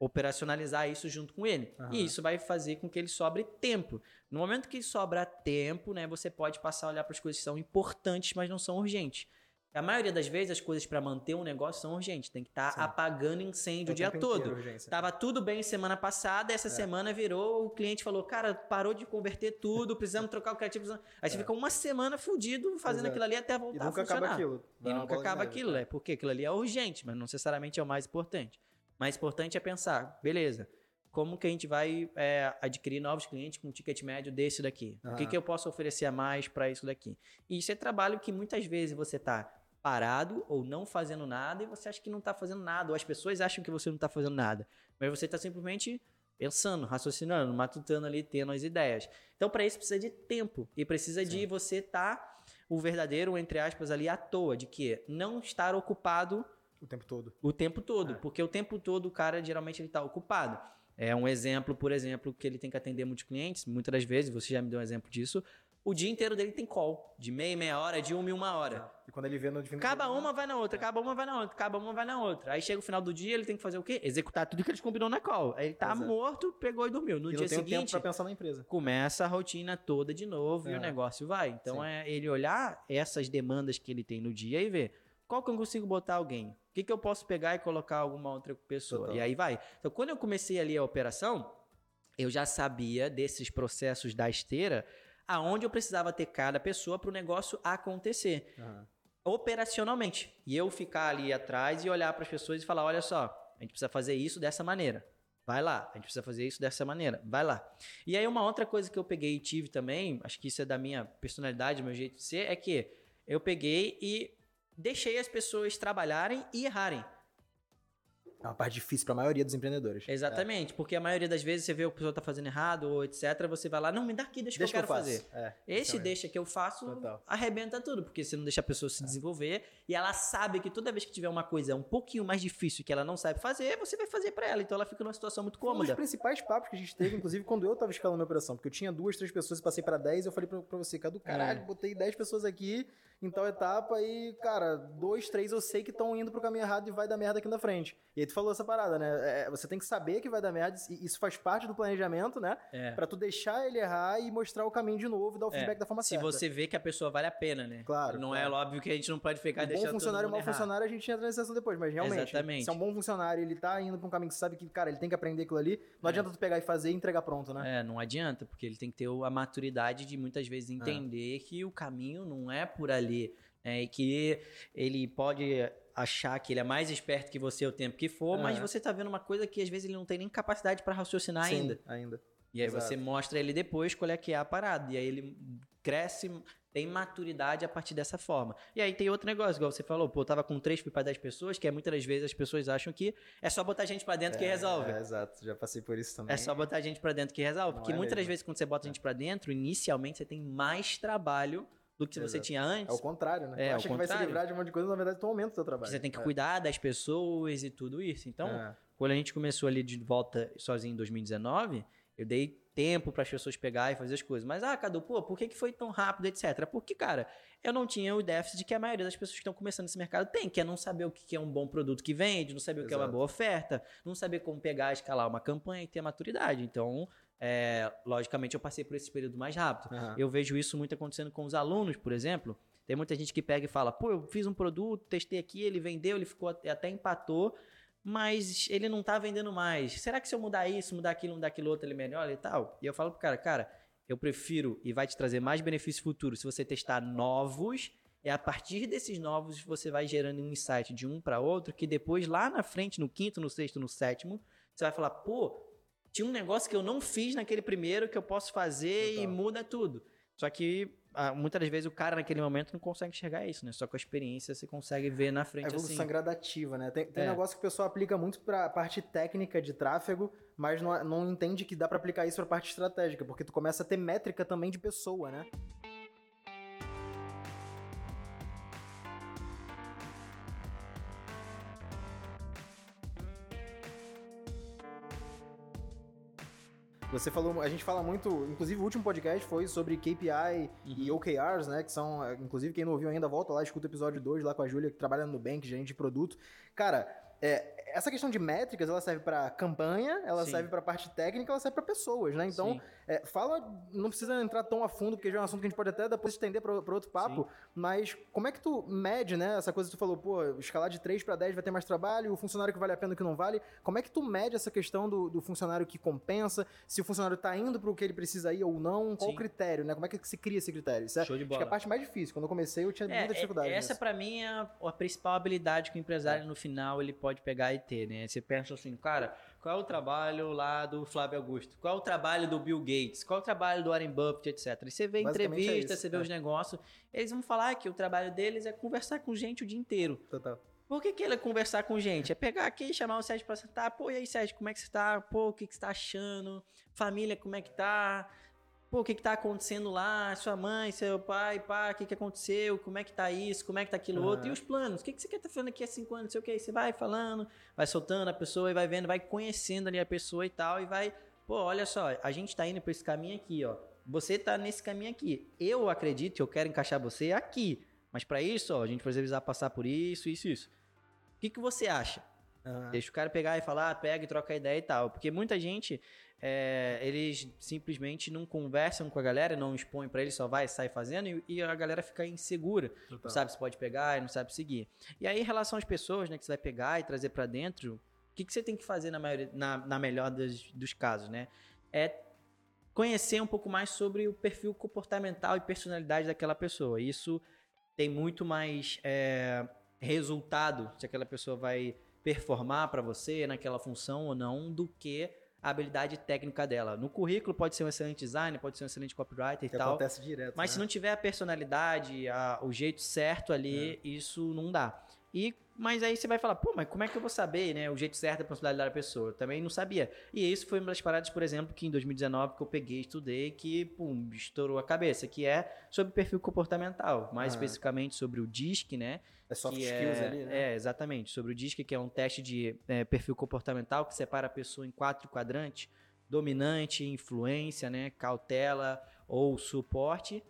operacionalizar isso junto com ele. Aham. E isso vai fazer com que ele sobre tempo. No momento que sobra tempo, né, você pode passar a olhar para as coisas que são importantes, mas não são urgentes. A maioria das vezes as coisas para manter um negócio são urgentes, tem que estar Sim. apagando incêndio o dia todo. urgência. Tava tudo bem semana passada, essa É. semana virou, o cliente falou, cara, parou de converter tudo, precisamos trocar o criativo. precisamos-" Aí você É. fica uma semana fudido fazendo Exato. aquilo ali até E voltar nunca a funcionar. acaba aquilo. E Vai nunca acaba aquilo, é porque aquilo ali é urgente, mas não necessariamente é o mais importante. O mais importante é pensar, beleza, como que a gente vai é, adquirir novos clientes com um ticket médio desse daqui? O que, que eu posso oferecer a mais para isso daqui? E isso é trabalho que muitas vezes você está parado ou não fazendo nada e você acha que não está fazendo nada, ou as pessoas acham que você não está fazendo nada, mas você está simplesmente pensando, raciocinando, matutando ali, tendo as ideias. Então, para isso precisa de tempo e precisa de Sim. você estar o verdadeiro, entre aspas, ali à toa, de que não estar ocupado O tempo todo. o tempo todo, É. porque o tempo todo o cara geralmente ele está ocupado. É um exemplo, por exemplo, que ele tem que atender muitos clientes, muitas das vezes, você já me deu um exemplo disso, o dia inteiro dele tem call, de meia, meia hora, de uma em uma hora. E quando ele vê no Acaba uma, vai na outra, acaba uma, vai na outra, acaba uma, vai na outra. Aí chega o final do dia, ele tem que fazer o quê? Executar tudo que eles combinou na call. Aí ele tá Exato. morto, pegou e dormiu. No e dia o tempo seguinte, pra pensar na empresa. começa a rotina toda de novo e É. o negócio vai. Então Sim. é ele olhar essas demandas que ele tem no dia e ver qual que eu consigo botar alguém. O que, que eu posso pegar e colocar alguma outra pessoa? Total. E aí vai. Então quando eu comecei ali a operação, eu já sabia desses processos da esteira aonde eu precisava ter cada pessoa para o negócio acontecer Aham. operacionalmente. E eu ficar ali atrás e olhar para as pessoas e falar: olha só, a gente precisa fazer isso dessa maneira. Vai lá, a gente precisa fazer isso dessa maneira. Vai lá. E aí, uma outra coisa que eu peguei e tive também, acho que isso é da minha personalidade, do meu jeito de ser, é que eu peguei e deixei as pessoas trabalharem e errarem. É uma parte difícil pra maioria dos empreendedores. Exatamente, porque a maioria das vezes você vê o que a pessoa tá fazendo errado ou etc, você vai lá, não, me dá aqui, deixa, Deixa que eu quero faço. fazer. É, Esse deixa que eu faço, Total. arrebenta tudo, porque você não deixa a pessoa se desenvolver e ela sabe que toda vez que tiver uma coisa um pouquinho mais difícil que ela não sabe fazer, você vai fazer pra ela. Então ela fica numa situação muito Foi um dos cômoda. principais papos que a gente teve, inclusive, quando eu tava escalando a minha operação. Porque eu tinha duas, três pessoas e passei pra 10. Eu falei pra, pra você, Cadu, caralho, É. botei 10 pessoas aqui em tal etapa e, cara, dois, três eu sei que estão indo pro caminho errado e vai dar merda aqui na frente. E aí tu falou essa parada, né? É, você tem que saber que vai dar merda, e isso faz parte do planejamento, né? É. Pra tu deixar ele errar e mostrar o caminho de novo e dar o É, feedback da forma Se certa. você vê que a pessoa vale a pena, né? Claro, Não claro. é óbvio que a gente não pode ficar O bom deixando funcionário e todo mau mundo funcionário a gente entra nessa sessão depois, mas realmente, Exatamente. se é um bom funcionário e ele tá indo pra um caminho que sabe que, cara, ele tem que aprender aquilo ali, não adianta tu pegar e fazer e entregar pronto, né? É, não adianta, porque ele tem que ter a maturidade de muitas vezes entender que o caminho não é por ali. né? E que ele pode achar que ele é mais esperto que você o tempo que for, É. mas você tá vendo uma coisa que às vezes ele não tem nem capacidade para raciocinar Sim, ainda. ainda. E aí Exato. você mostra ele depois qual é que é a parada. E aí ele cresce, tem maturidade a partir dessa forma. E aí tem outro negócio, igual você falou, pô, eu tava com 3 para 10 pessoas, que é muitas das vezes as pessoas acham que é só botar gente pra dentro que resolve. É, exato, já passei por isso também. É só botar gente pra dentro que resolve. Não Porque é muitas das vezes, quando você bota gente pra dentro, inicialmente você tem mais trabalho do que você Exato. tinha É antes. o contrário, né? É, tu acha que vai se livrar de um monte de coisa, na verdade tu aumenta o teu trabalho. Você tem que É. cuidar das pessoas e tudo isso. Então, É. quando a gente começou ali de volta sozinho em 2019, Eu dei tempo para as pessoas pegar e fazer as coisas. Mas, ah, Cadu, pô, por que, que foi tão rápido, etc? Porque, cara, eu não tinha o déficit que a maioria das pessoas que estão começando nesse mercado tem, que é não saber o que é um bom produto que vende, não saber o que é uma boa oferta, não saber como pegar, escalar uma campanha e ter maturidade. Então, é, logicamente, eu passei por esse período mais rápido. Aham. Eu vejo isso muito acontecendo com os alunos, por exemplo. Tem muita gente que pega e fala, pô, eu fiz um produto, testei aqui, ele vendeu, ele ficou até até empatou, mas ele não tá vendendo mais. Será que se eu mudar isso, mudar aquilo, mudar aquilo outro, ele melhora e tal? E eu falo pro cara, cara, eu prefiro e vai te trazer mais benefício futuro se você testar novos. E a partir desses novos, você vai gerando um insight de um para outro, que depois, lá na frente, no quinto, no sexto, no sétimo, você vai falar, pô, tinha um negócio que eu não fiz naquele primeiro que eu posso fazer e Total. muda tudo. Só que ah, muitas vezes o cara naquele momento não consegue enxergar isso, né? Só com a experiência você consegue ver na A frente evolução assim. gradativa, né? Tem, tem É. um negócio que o pessoal aplica muito pra parte técnica de tráfego, mas não, não entende que dá pra aplicar isso pra parte estratégica, porque tu começa a ter métrica também de pessoa, né? Você falou, a gente fala muito, inclusive o último podcast foi sobre KPI e OKRs, né? Que são, eh, inclusive, quem não ouviu ainda, volta lá, escuta o episódio 2 lá com a Júlia, que trabalha no Nubank, gerente de produto. Cara, é, essa questão de métricas, ela serve pra campanha, ela Sim. serve pra parte técnica, ela serve pra pessoas, né? Então, Sim. é, fala, não precisa entrar tão a fundo, porque já é um assunto que a gente pode até depois estender para outro papo, mas como é que tu mede, né? Essa coisa que tu falou, pô, escalar de 3 para 10 vai ter mais trabalho, o funcionário que vale a pena e o que não vale. Como é que tu mede essa questão do, do funcionário que compensa, se o funcionário tá indo pro que ele precisa ir ou não? Qual Sim. o critério, né? Como é que se cria esse critério? Isso é, Show de acho que é bola. a parte mais difícil. Quando eu comecei, eu tinha É, muita dificuldade. é- essa pra mim é a, a principal habilidade que o empresário no final ele pode pegar e ter, né? Você pensa assim, cara, qual é o trabalho lá do Flávio Augusto? Qual é o trabalho do Bill Gates? Qual é o trabalho do Warren Buffett, etc. E você vê é entrevista, isso, você vê é. os negócios, eles vão falar que o trabalho deles é conversar com gente o dia inteiro. Total. Por que, que ele é conversar com gente? É pegar aqui e chamar o Sérgio pra sentar. Pô, e aí, Sérgio, como é que você tá? Pô, o que, que você tá achando? Família, como é que tá? Pô, o que, que tá acontecendo lá? Sua mãe, seu pai, pá, o que, que aconteceu? Como é que tá isso? Como é que tá aquilo outro? E os planos? O que, que você quer estar tá fazendo aqui há cinco anos? Não sei o que. Você vai falando, vai soltando a pessoa e vai vendo, vai conhecendo ali a pessoa e tal. E vai, pô, olha só, a gente tá indo pra esse caminho aqui, ó. Você tá nesse caminho aqui. Eu acredito eu quero encaixar você aqui. Mas pra isso, ó, a gente precisa passar por isso, isso, isso. O que, que você acha? Aham. Deixa o cara pegar e falar, ah, pega e troca ideia e tal. Porque muita gente, é, eles simplesmente não conversam com a galera, não expõem pra eles, só vai, sai fazendo e, e a galera fica insegura. Total. Não sabe se pode pegar e não sabe seguir. E aí, em relação às pessoas, né, que você vai pegar e trazer pra dentro, o que, que você tem que fazer na, maioria, na, na melhor das- dos casos, né? É conhecer um pouco mais sobre o perfil comportamental e personalidade daquela pessoa. Isso tem muito mais é, resultado se aquela pessoa vai performar para você naquela função ou não do que a habilidade técnica dela. No currículo pode ser um excelente designer, pode ser um excelente copywriter e Que tal. acontece direto. Mas se né? não tiver a personalidade, a- o jeito certo ali, isso não dá. E, mas aí você vai falar, pô, mas como é que eu vou saber, né? O jeito certo da personalidade da pessoa? Eu também não sabia. E isso foi uma das paradas, por exemplo, que em 2019 que eu peguei, estudei, que, pum, estourou a cabeça, que é sobre perfil comportamental. Mais Ah. especificamente sobre o DISC, né? É soft que skills é, ali, né? É, exatamente. Sobre o DISC, que é um teste de é, perfil comportamental que separa a pessoa em quatro quadrantes: dominante, influência, né, cautela ou suporte.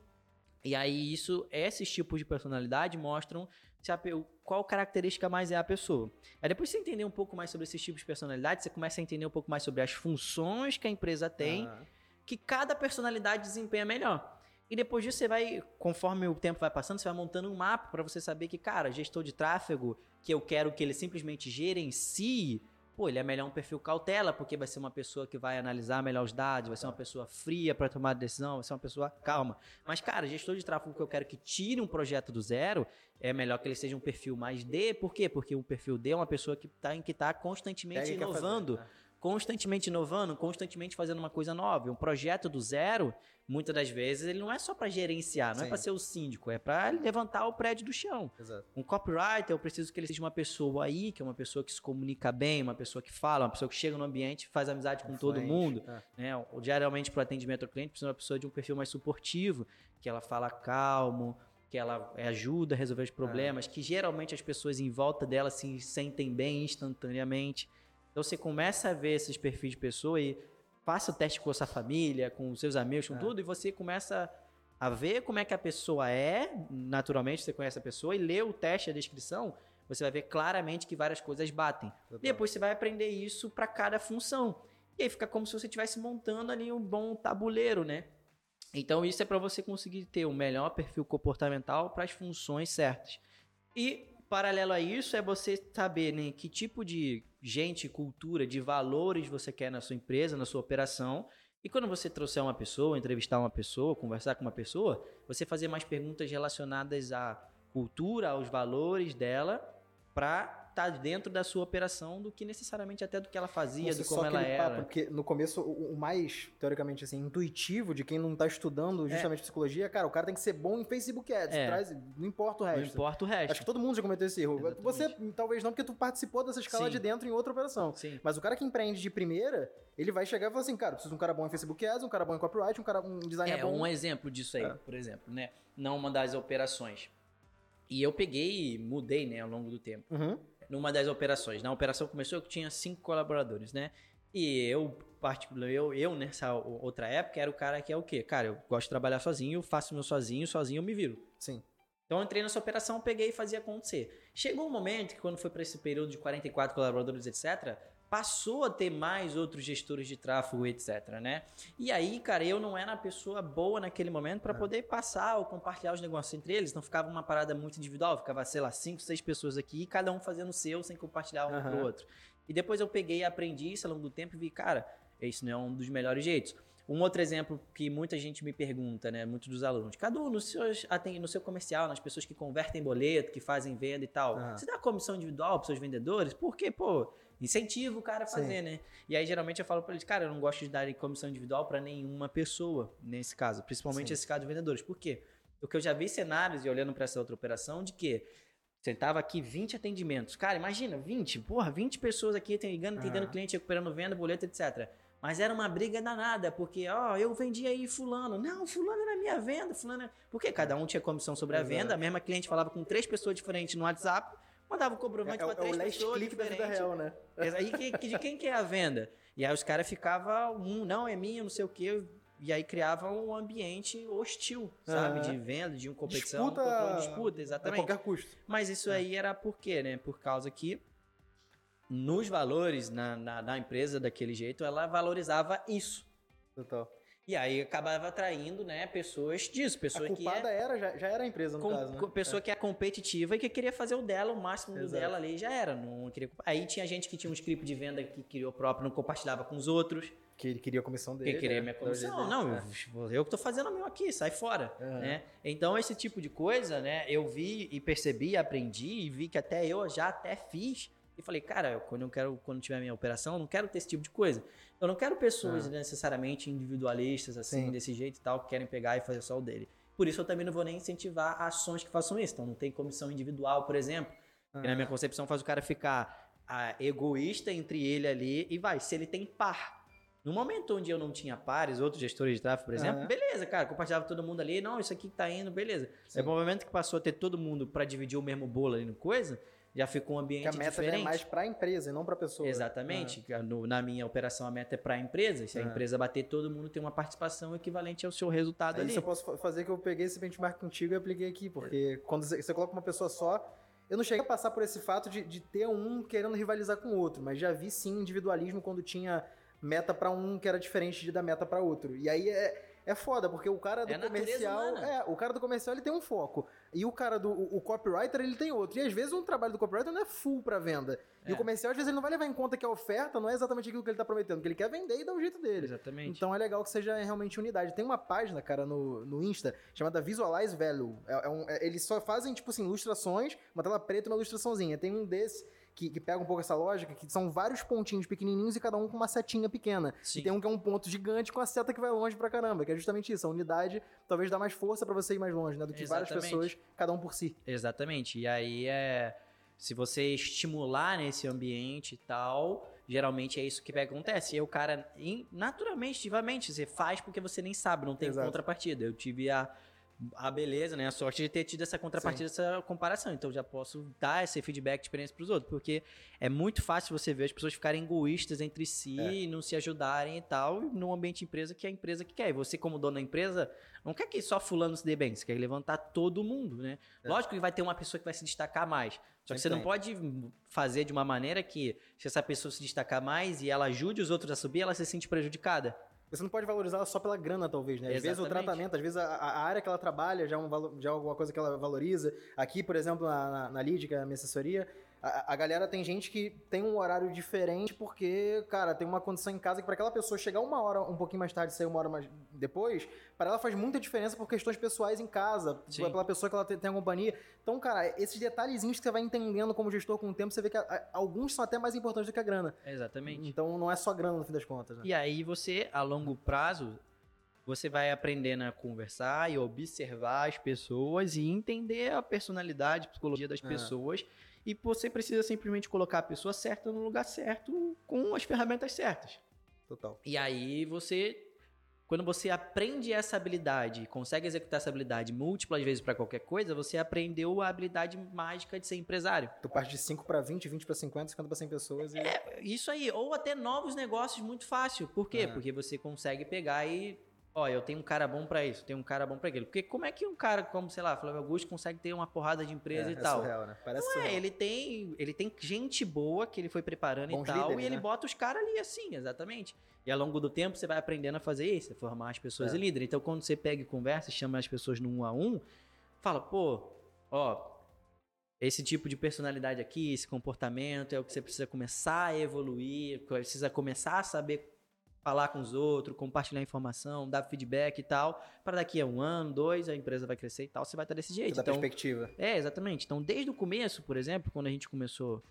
E aí isso, esses tipos de personalidade mostram se a qual característica mais é a pessoa. Aí depois você entender um pouco mais sobre esses tipos de personalidade, você começa a entender um pouco mais sobre as funções que a empresa tem Ah, que cada personalidade desempenha melhor. E depois disso você vai, conforme o tempo vai passando, você vai montando um mapa para você saber que, cara, gestor de tráfego, que eu quero que ele simplesmente gerencie, pô, ele é melhor um perfil cautela, porque vai ser uma pessoa que vai analisar melhor os dados, vai ser uma pessoa fria para tomar decisão, vai ser uma pessoa calma. Mas, cara, gestor de tráfego que eu quero que tire um projeto do zero, é melhor que ele seja um perfil mais D. Por quê? Porque um perfil D é uma pessoa que está que tá constantemente fazer, inovando né? Constantemente inovando, constantemente fazendo uma coisa nova. Um projeto do zero, muitas das vezes, ele não é só para gerenciar, não é Sim. para ser o síndico, é para levantar o prédio do chão. Exato. Um copywriter, eu preciso que ele seja uma pessoa aí, que é uma pessoa que se comunica bem, uma pessoa que fala, uma pessoa que chega no ambiente, faz amizade com todo Influente, mundo. é. Né? Ou, Geralmente, para o atendimento ao cliente, precisa de uma pessoa de um perfil mais suportivo, que ela fala calmo, que ela é, ajuda a resolver os problemas, que geralmente as pessoas em volta dela se sentem bem instantaneamente. Então você começa a ver esses perfis de pessoa e faça o teste com a sua família, com os seus amigos, com É. tudo, e você começa a ver como é que a pessoa é, naturalmente você conhece a pessoa, e lê o teste, a descrição, você vai ver claramente que várias coisas batem. Depois você vai aprender isso para cada função. E aí fica como se você estivesse montando ali um bom tabuleiro, né? Então isso é para você conseguir ter o melhor perfil comportamental para as funções certas. E paralelo a isso é você saber né, que tipo de gente, cultura, de valores você quer na sua empresa, na sua operação. E quando você trouxer uma pessoa, entrevistar uma pessoa, conversar com uma pessoa, você fazer mais perguntas relacionadas à cultura, aos valores dela, para estar dentro da sua operação do que necessariamente até do que ela fazia, Fosse do como ela era. papo, porque no começo, o, mais, teoricamente, assim, intuitivo de quem não tá estudando justamente psicologia, cara, o cara tem que ser bom em Facebook Ads, É. traz, não importa o Não resto. importa o resto. Acho que todo mundo já cometeu esse erro. Exatamente. Você, talvez não, porque tu participou dessa escala Sim. de dentro em outra operação. Sim. Mas o cara que empreende de primeira, ele vai chegar e falar assim, cara, preciso de um cara bom em Facebook Ads, um cara bom em copyright, um cara um designer É, bom. um exemplo disso aí, É. por exemplo, né? Não uma das operações. E eu peguei e mudei, né, ao longo do tempo. Uhum. Numa das operações. Na operação começou, eu tinha cinco colaboradores, né? E eu, particular, eu, eu nessa outra época, era o cara que é o quê? Cara, eu gosto de trabalhar sozinho, faço meu sozinho, sozinho eu me viro. Sim. Então eu entrei nessa operação, peguei e fazia acontecer. Chegou um momento que quando foi para esse período de 44 colaboradores, etc., passou a ter mais outros gestores de tráfego, etc, né? E aí, cara, eu não era a pessoa boa naquele momento para É. poder passar ou compartilhar os negócios entre eles, não ficava uma parada muito individual, ficava, sei lá, cinco, seis pessoas aqui, cada um fazendo o seu sem compartilhar um Aham. pro outro. E depois eu peguei e aprendi isso ao longo do tempo e vi, cara, esse não é um dos melhores jeitos. Um outro exemplo que muita gente me pergunta, né? Muitos dos alunos. Cadu, no seu, no seu comercial, nas pessoas que convertem boleto, que fazem venda e tal, Aham. você dá comissão individual para seus vendedores? Porque, pô, incentiva o cara a Sim. fazer, né? E aí, geralmente, eu falo para eles, cara, eu não gosto de dar comissão individual para nenhuma pessoa, nesse caso. Principalmente Sim. esse caso de vendedores. Por quê? Porque eu já vi cenários, e olhando para essa outra operação, de que Sentava aqui 20 atendimentos. Cara, imagina, 20, porra, 20 pessoas aqui ligando, atendendo Aham. cliente, recuperando venda, boleto, etc. Mas era uma briga danada, porque, ó, eu vendi aí fulano. Não, fulano era minha venda, fulano era... Porque cada um tinha comissão sobre a venda, a mesma cliente falava com três pessoas diferentes no WhatsApp, mandava É, comprovante é, o- para é o três last pessoas click da vida real, né? Mas Aí que- que- de quem que é a venda? E aí os caras ficavam, um, não, é minha, não sei o quê. E aí criava um ambiente hostil, sabe? Aham. De venda, de uma competição, Disputa- disputa, A exatamente. qualquer custo. Mas isso aí era por quê, né? Por causa que nos valores na, na, na empresa daquele jeito, ela valorizava isso. Total. E aí acabava atraindo, né, pessoas disso, A pessoa que culpada é era, já, já era a empresa, no com- caso, né? pessoa que é competitiva e que queria fazer o dela, o máximo do Exato. dela ali já era. Não queria... Aí tinha gente que tinha um script de venda que criou próprio, não compartilhava com os outros. Que ele queria a comissão dele. Que queria né? minha comissão. dele. Não, É. eu, eu que tô fazendo o meu aqui, sai fora. Aham. Né? Então, esse tipo de coisa, né, eu vi e percebi, aprendi e vi que até eu já até fiz. E falei, cara, eu- quando eu quero, quando tiver minha operação, eu não quero ter esse tipo de coisa. Eu não quero pessoas Ah. necessariamente individualistas, assim, Sim. desse jeito e tal, que querem pegar e fazer só o dele. Por isso eu também não vou nem incentivar ações que façam isso. Então não tem comissão individual, por exemplo. Que na minha concepção faz o cara ficar ah, egoísta entre ele ali e vai, se ele tem par. No momento onde eu não tinha pares, outros gestores de tráfego, por exemplo, Aham. beleza, cara, compartilhava todo mundo ali, não, isso aqui tá indo, beleza. Sim. É no momento que passou a ter todo mundo pra dividir o mesmo bolo ali no coisa, já ficou um ambiente Porque a meta já diferente. é mais pra empresa e não pra pessoa. Exatamente. No- na minha operação, a meta é para a empresa. Se a Aham. empresa bater, todo mundo tem uma participação equivalente ao seu resultado Aí ali. isso eu posso fa- fazer que eu peguei esse benchmark contigo e apliquei aqui, porque quando você coloca uma pessoa só, eu não cheguei a passar por esse fato de, de ter um querendo rivalizar com o outro, mas já vi sim individualismo quando tinha meta pra um que era diferente de da meta pra outro. E aí é, é foda, porque o cara do É comercial, é, o cara do comercial ele tem um foco, e o cara do o, o copywriter ele tem outro. E às vezes um trabalho do copywriter não é full pra venda. E É. o comercial às vezes ele não vai levar em conta que a oferta não é exatamente aquilo que ele tá prometendo, que ele quer vender e dar o jeito dele. Exatamente. Então é legal que seja realmente unidade. Tem uma página, cara, no, no Insta, chamada Visualize Value. É, é um- é- eles só fazem, tipo assim, ilustrações, uma tela preta e uma ilustraçãozinha. Tem um desse que, que pega um pouco essa lógica, que são vários pontinhos pequenininhos e cada um com uma setinha pequena. Sim. E tem um que é um ponto gigante com a seta que vai longe pra caramba, que é justamente isso. A unidade talvez dá mais força pra você ir mais longe, né? Do que várias Exatamente. pessoas, cada um por si. Exatamente. E aí é. Se você estimular nesse ambiente e tal, geralmente é isso que acontece. E aí o cara, naturalmente, ativamente, você faz porque você nem sabe, não tem Exato. contrapartida. Eu tive a a beleza, né? A sorte de ter tido essa contrapartida, essa comparação. Então já posso dar esse feedback de experiência para os outros, porque é muito fácil você ver as pessoas ficarem egoístas entre si É. e não se ajudarem e tal, num ambiente empresa que é a empresa que quer. E você, como dono da empresa, não quer que só fulano se dê bem, você quer levantar todo mundo, né? É. Lógico que vai ter uma pessoa que vai se destacar mais. Só que Sempre você não pode fazer de uma maneira que, se essa pessoa se destacar mais e ela ajude os outros a subir, ela se sente prejudicada. Você não pode valorizar ela só pela grana, talvez, né? Às vezes o Exatamente. tratamento, às vezes a, a área que ela trabalha já é, um já é alguma coisa que ela valoriza. Aqui, por exemplo, na, na, na Lead, que é a minha assessoria, a, a galera tem gente que tem um horário diferente porque, cara, tem uma condição em casa que para aquela pessoa chegar uma hora um pouquinho mais tarde e sair uma hora mais depois, para ela faz muita diferença por questões pessoais em casa, Sim. pela pessoa que ela tem, tem a companhia. Então, cara, esses detalhezinhos que você vai entendendo como gestor com o tempo, você vê que a- a- alguns são até mais importantes do que a grana. Exatamente. Então, não é só grana no fim das contas, né? E aí você, a longo prazo, você vai aprendendo a conversar e observar as pessoas e entender a personalidade, a psicologia das É. E você precisa simplesmente colocar a pessoa certa no lugar certo com as ferramentas certas. Total. E aí você, quando você aprende essa habilidade, consegue executar essa habilidade múltiplas vezes para qualquer coisa, você aprendeu a habilidade mágica de ser empresário. Tu parte de 5 para 20, 20 para 50, 50 para 100 pessoas e... Isso aí, ou até novos negócios muito fácil. Por quê? É. Porque você consegue pegar e. Ó, eu tenho um cara bom pra isso, tenho um cara bom pra aquilo. Porque como é que um cara como, sei lá, Flávio Augusto consegue ter uma porrada de empresa é, e tal? É surreal, né? Parece Não é, surreal. ele tem, ele tem gente boa que ele foi preparando Bons e tal, líderes, e ele né? bota os caras ali assim, exatamente. E ao longo do tempo você vai aprendendo a fazer isso, a formar as pessoas É. em líder. Então quando você pega e conversa, e chama as pessoas no um a um, fala, pô, ó, esse tipo de personalidade aqui, esse comportamento é o que você precisa começar a evoluir, precisa começar a saber falar com os outros, compartilhar informação, dar feedback e tal, para daqui a um ano, dois, a empresa vai crescer e tal, você vai estar desse jeito. Da Então, perspectiva. é, exatamente. Então, desde o começo, por exemplo, quando a gente começou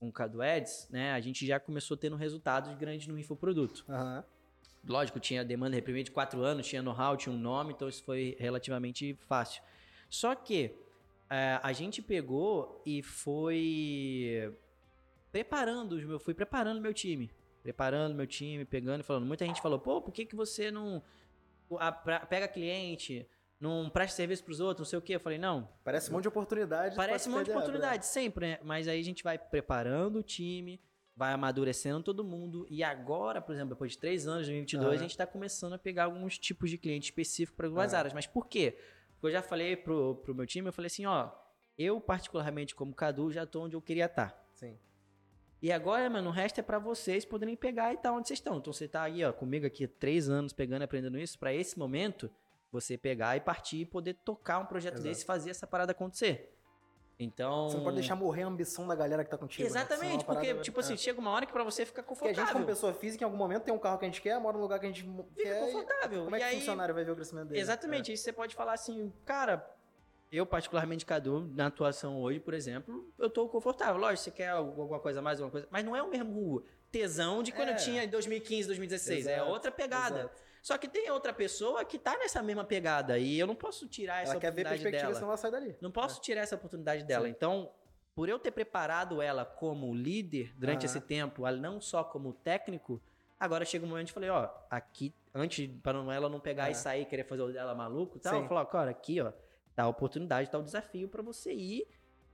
com o Cadu Ads, né, a gente já começou tendo resultados grandes no infoproduto. Aham. Lógico, tinha demanda reprimida de quatro anos, tinha know-how, tinha um nome, então isso foi relativamente fácil. Só que é, a gente pegou e foi preparando, meu, fui preparando meu time. Preparando meu time, pegando e falando. Muita gente falou, pô, por que, que você não a- pra- pega cliente, não presta serviço pros outros, não sei o quê? Eu falei, não, Parece um monte de oportunidade. Parece um monte de perder, oportunidade, sempre, né? Mas aí a gente vai preparando o time, vai amadurecendo todo mundo. E agora, por exemplo, depois de três anos, 2022, Aham. a gente está começando a pegar alguns tipos de cliente específico para algumas Aham. áreas. Mas por quê? Porque eu já falei pro, pro meu time, eu falei assim, ó, eu particularmente como Cadu já tô onde eu queria estar. Sim. E agora, mano, o resto é pra vocês poderem pegar e estar onde vocês estão. Então você tá aí, ó, comigo aqui há três anos pegando e aprendendo isso, pra esse momento, você pegar e partir e poder tocar um projeto Exato. desse e fazer essa parada acontecer. Então. Você não pode deixar morrer a ambição da galera que tá contigo. né? Exatamente, parada porque, vai- tipo assim, é. chega uma hora que pra você fica Porque a confortável. gente, como pessoa física, em algum momento tem um carro que a gente quer, mora num lugar que a gente Fica quer. e confortável. Como é e que o aí, funcionário vai ver o crescimento dele? Exatamente, aí você pode falar assim, cara, eu particularmente, Cadu, na atuação hoje, por exemplo, eu tô confortável. Lógico, você quer alguma coisa a mais, alguma coisa, mas não é o mesmo tesão de quando É. eu tinha em 2015, 2016, é Exato, outra pegada. Exato. Só que tem outra pessoa que tá nessa mesma pegada e eu não posso tirar essa Ela quer ver oportunidade perspectiva, dela. senão ela sai dali. Não posso tirar essa oportunidade dela. Sim. Então, por eu ter preparado ela como líder durante Aham. esse tempo, ela não só como técnico, agora chega um momento e falei, ó, aqui, antes para ela não pegar É. e sair e querer fazer o dela maluco e tal, eu falei, ó, cara, aqui, ó, tá a oportunidade, o desafio para você ir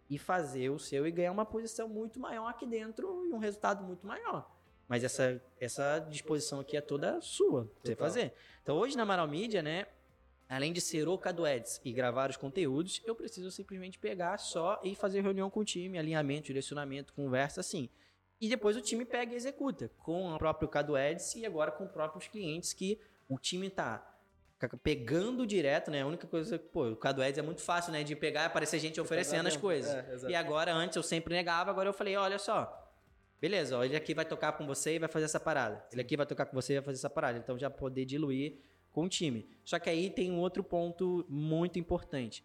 e fazer o seu e ganhar uma posição muito maior aqui dentro e um resultado muito maior. Mas essa, essa disposição aqui é toda sua, pra você Total. fazer. Então hoje na Amaral né, além de ser o Cadu Ads e gravar os conteúdos, eu preciso simplesmente pegar só e fazer reunião com o time, alinhamento, direcionamento, conversa, assim. E depois o time pega e executa com o próprio Cadu Ads e agora com próprios clientes que o time tá ca- pegando direto, né? A única coisa, pô, o Cadu Ads é muito fácil, né, de pegar e aparecer gente oferecendo as coisas. É. E agora, antes eu sempre negava, agora eu falei, olha só, beleza, ó, ele aqui vai tocar com você e vai fazer essa parada. Ele aqui vai tocar com você e vai fazer essa parada. Então já poder diluir com o time. Só que aí tem um outro ponto muito importante.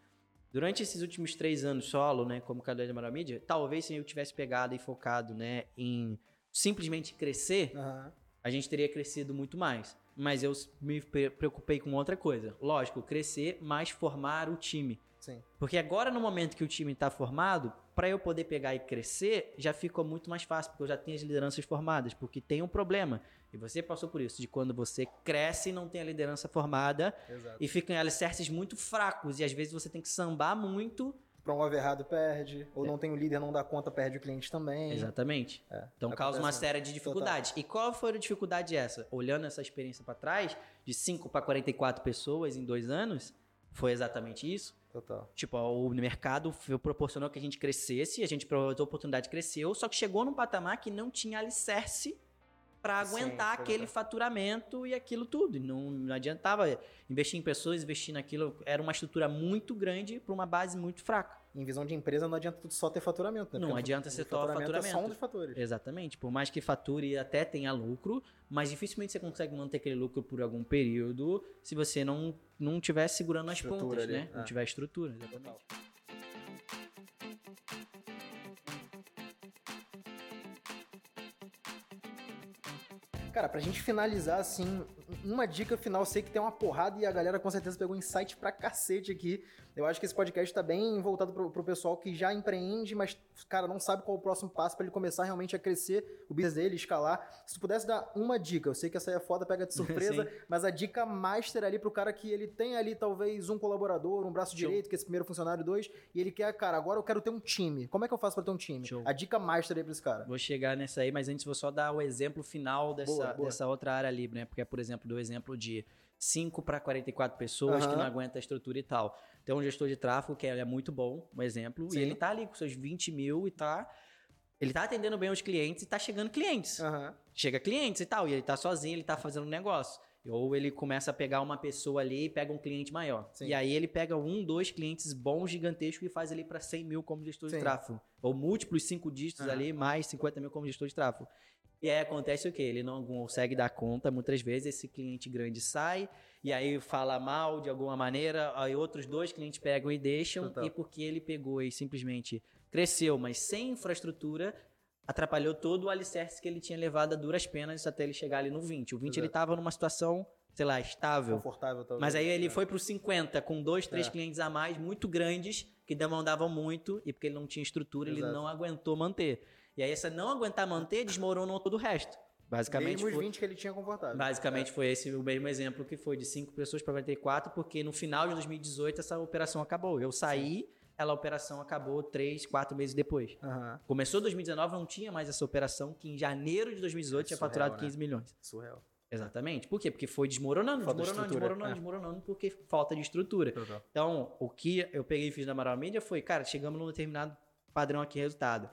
Durante esses últimos três anos solo, né, como cadeia de Amaral Mídia, talvez se eu tivesse pegado e focado, né, em simplesmente crescer, Aham. a gente teria crescido muito mais. Mas eu me pre- preocupei com outra coisa. Lógico, crescer, mas formar o time. Sim. Porque agora, no momento que o time está formado, para eu poder pegar e crescer, já ficou muito mais fácil, porque eu já tenho as lideranças formadas. Porque tem um problema, e você passou por isso, de quando você cresce e não tem a liderança formada, Exato. e ficam em alicerces muito fracos, e às vezes você tem que sambar muito. Promove errado, perde. Ou não tem o líder, não dá conta, perde o cliente também. Exatamente. É, Então causa uma acontece série de dificuldades. E qual foi a dificuldade essa? Olhando essa experiência para trás, de 5 para 44 pessoas em dois anos, foi exatamente isso. Total. Tipo, o mercado proporcionou que a gente crescesse, a gente aproveitou a oportunidade cresceu, só que chegou num patamar que não tinha alicerce para Sim, aguentar pra aquele faturamento e aquilo tudo. Não, não adiantava investir em pessoas, investir naquilo. Era uma estrutura muito grande para uma base muito fraca. Em visão de empresa, não adianta só ter faturamento, né? Não Porque adianta ser só É só faturamento. um dos fatores. Exatamente. Por mais que fature e até tenha lucro, mas dificilmente você consegue manter aquele lucro por algum período se você não, não tiver segurando as Estrutura pontas, ali, né? é. Não tiver estrutura, exatamente. Cara, pra gente finalizar, assim, uma dica final, sei que tem uma porrada e a galera com certeza pegou insight pra cacete aqui. Eu acho que esse podcast tá bem voltado pro, pro pessoal que já empreende, mas, cara, não sabe qual é o próximo passo pra ele começar realmente a crescer o business dele, escalar. Se tu pudesse dar uma dica, eu sei que essa aí é foda, pega de surpresa, mas a dica master ali pro cara que ele tem ali talvez um colaborador, um braço Show. direito, que é esse primeiro funcionário, dois, e ele quer, cara, agora eu quero ter um time. Como é que eu faço pra ter um time? Show. A dica master aí pra esse cara. Vou chegar nessa aí, mas antes vou só dar o exemplo final dessa, Boa, boa. dessa outra área ali, né? Porque por exemplo, do exemplo de 5 para 44 pessoas que Aham. não aguenta a estrutura e tal. Tem um gestor de tráfego que é muito bom, um exemplo, Sim. e ele tá ali com seus 20 mil e tá. Ele tá atendendo bem os clientes e tá chegando clientes. Aham. Chega clientes e tal, e ele tá sozinho, ele tá fazendo um negócio. Ou ele começa a pegar uma pessoa ali e pega um cliente maior. Sim. E aí ele pega um, dois clientes bons, gigantescos e faz ali para 100 mil como gestor Sim. de tráfego. Ou múltiplos cinco dígitos Aham. ali, mais 50 mil como gestor de tráfego. E aí acontece o quê? Ele não consegue dar conta, muitas vezes esse cliente grande sai, e aí fala mal de alguma maneira, aí outros dois clientes pegam e deixam, Total. e porque ele pegou e simplesmente cresceu, mas sem infraestrutura, atrapalhou todo o alicerce que ele tinha levado a duras penas até ele chegar ali no 20. O 20 ele Exato. tava numa situação, sei lá, estável. Confortável, talvez. Mas aí ele É. foi pro 50 com dois, três É. clientes a mais, muito grandes, que demandavam muito, e porque ele não tinha estrutura, ele Exato. não aguentou manter. E aí, essa não aguentar manter, desmoronou todo o resto. Basicamente, Mesmo os foi, 20 que ele tinha confortável. basicamente foi esse o mesmo exemplo que foi de 5 pessoas para 44, porque no final de 2018 essa operação acabou. Eu saí, ela, a operação acabou 3, 4 meses depois. Aham. Começou 2019, não tinha mais essa operação, que em janeiro de 2018 É tinha surreal, faturado né? 15 milhões. Surreal. Exatamente. Por quê? Porque foi desmoronando, Falta de desmoronando, estrutura, desmoronando, é. desmoronando, porque falta de estrutura. Total. Então, o que eu peguei e fiz na Amaral Mídia foi, cara, chegamos num determinado padrão aqui, resultado.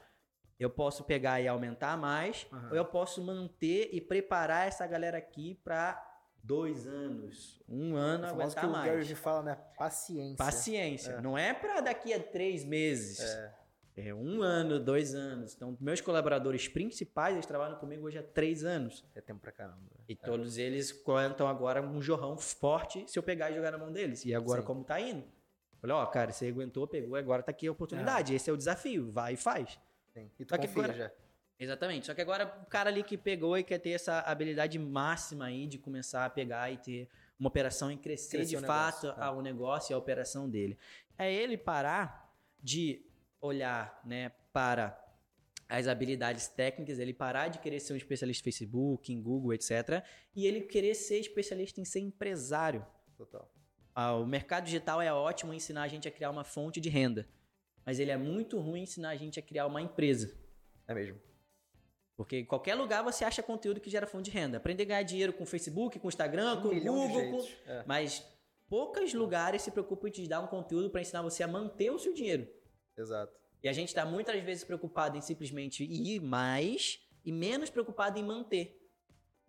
Eu posso pegar e aumentar mais, Aham. ou eu posso manter e preparar essa galera aqui para dois anos, um ano O famoso aguentar que o Gary mais. Vee fala, né? Paciência. Paciência. É. Não é para daqui a três meses. É. É um ano, dois anos. Então, meus colaboradores principais, eles trabalham comigo hoje há três anos. É tempo pra caramba. E todos eles contam agora um jorrão forte se eu pegar e jogar na mão deles. E agora, Sim. como tá indo? Falei, ó, cara, você aguentou, pegou, agora tá aqui a oportunidade. Esse é o desafio. Vai e faz. Sim. E tu Só confia agora- já. Exatamente. Só que agora o cara ali que pegou e quer ter essa habilidade máxima aí de começar a pegar e ter uma operação e crescer Crescer de negócio, fato é. a- o negócio e a operação dele. É ele parar de olhar, né, para as habilidades técnicas, ele parar de querer ser um especialista em Facebook, em Google, etc. E ele querer ser especialista em ser empresário. Total. Ah, o mercado digital é ótimo em ensinar a gente a criar uma fonte de renda. Mas ele é muito ruim ensinar a gente a criar uma empresa. É mesmo. Porque em qualquer lugar você acha conteúdo que gera fonte de renda. Aprender a ganhar dinheiro com Facebook, com Instagram, com Um de Google. com-. É. Mas poucos lugares se preocupam em te dar um conteúdo para ensinar você a manter o seu dinheiro. Exato. E a gente está muitas vezes preocupado em simplesmente ir mais e menos preocupado em manter.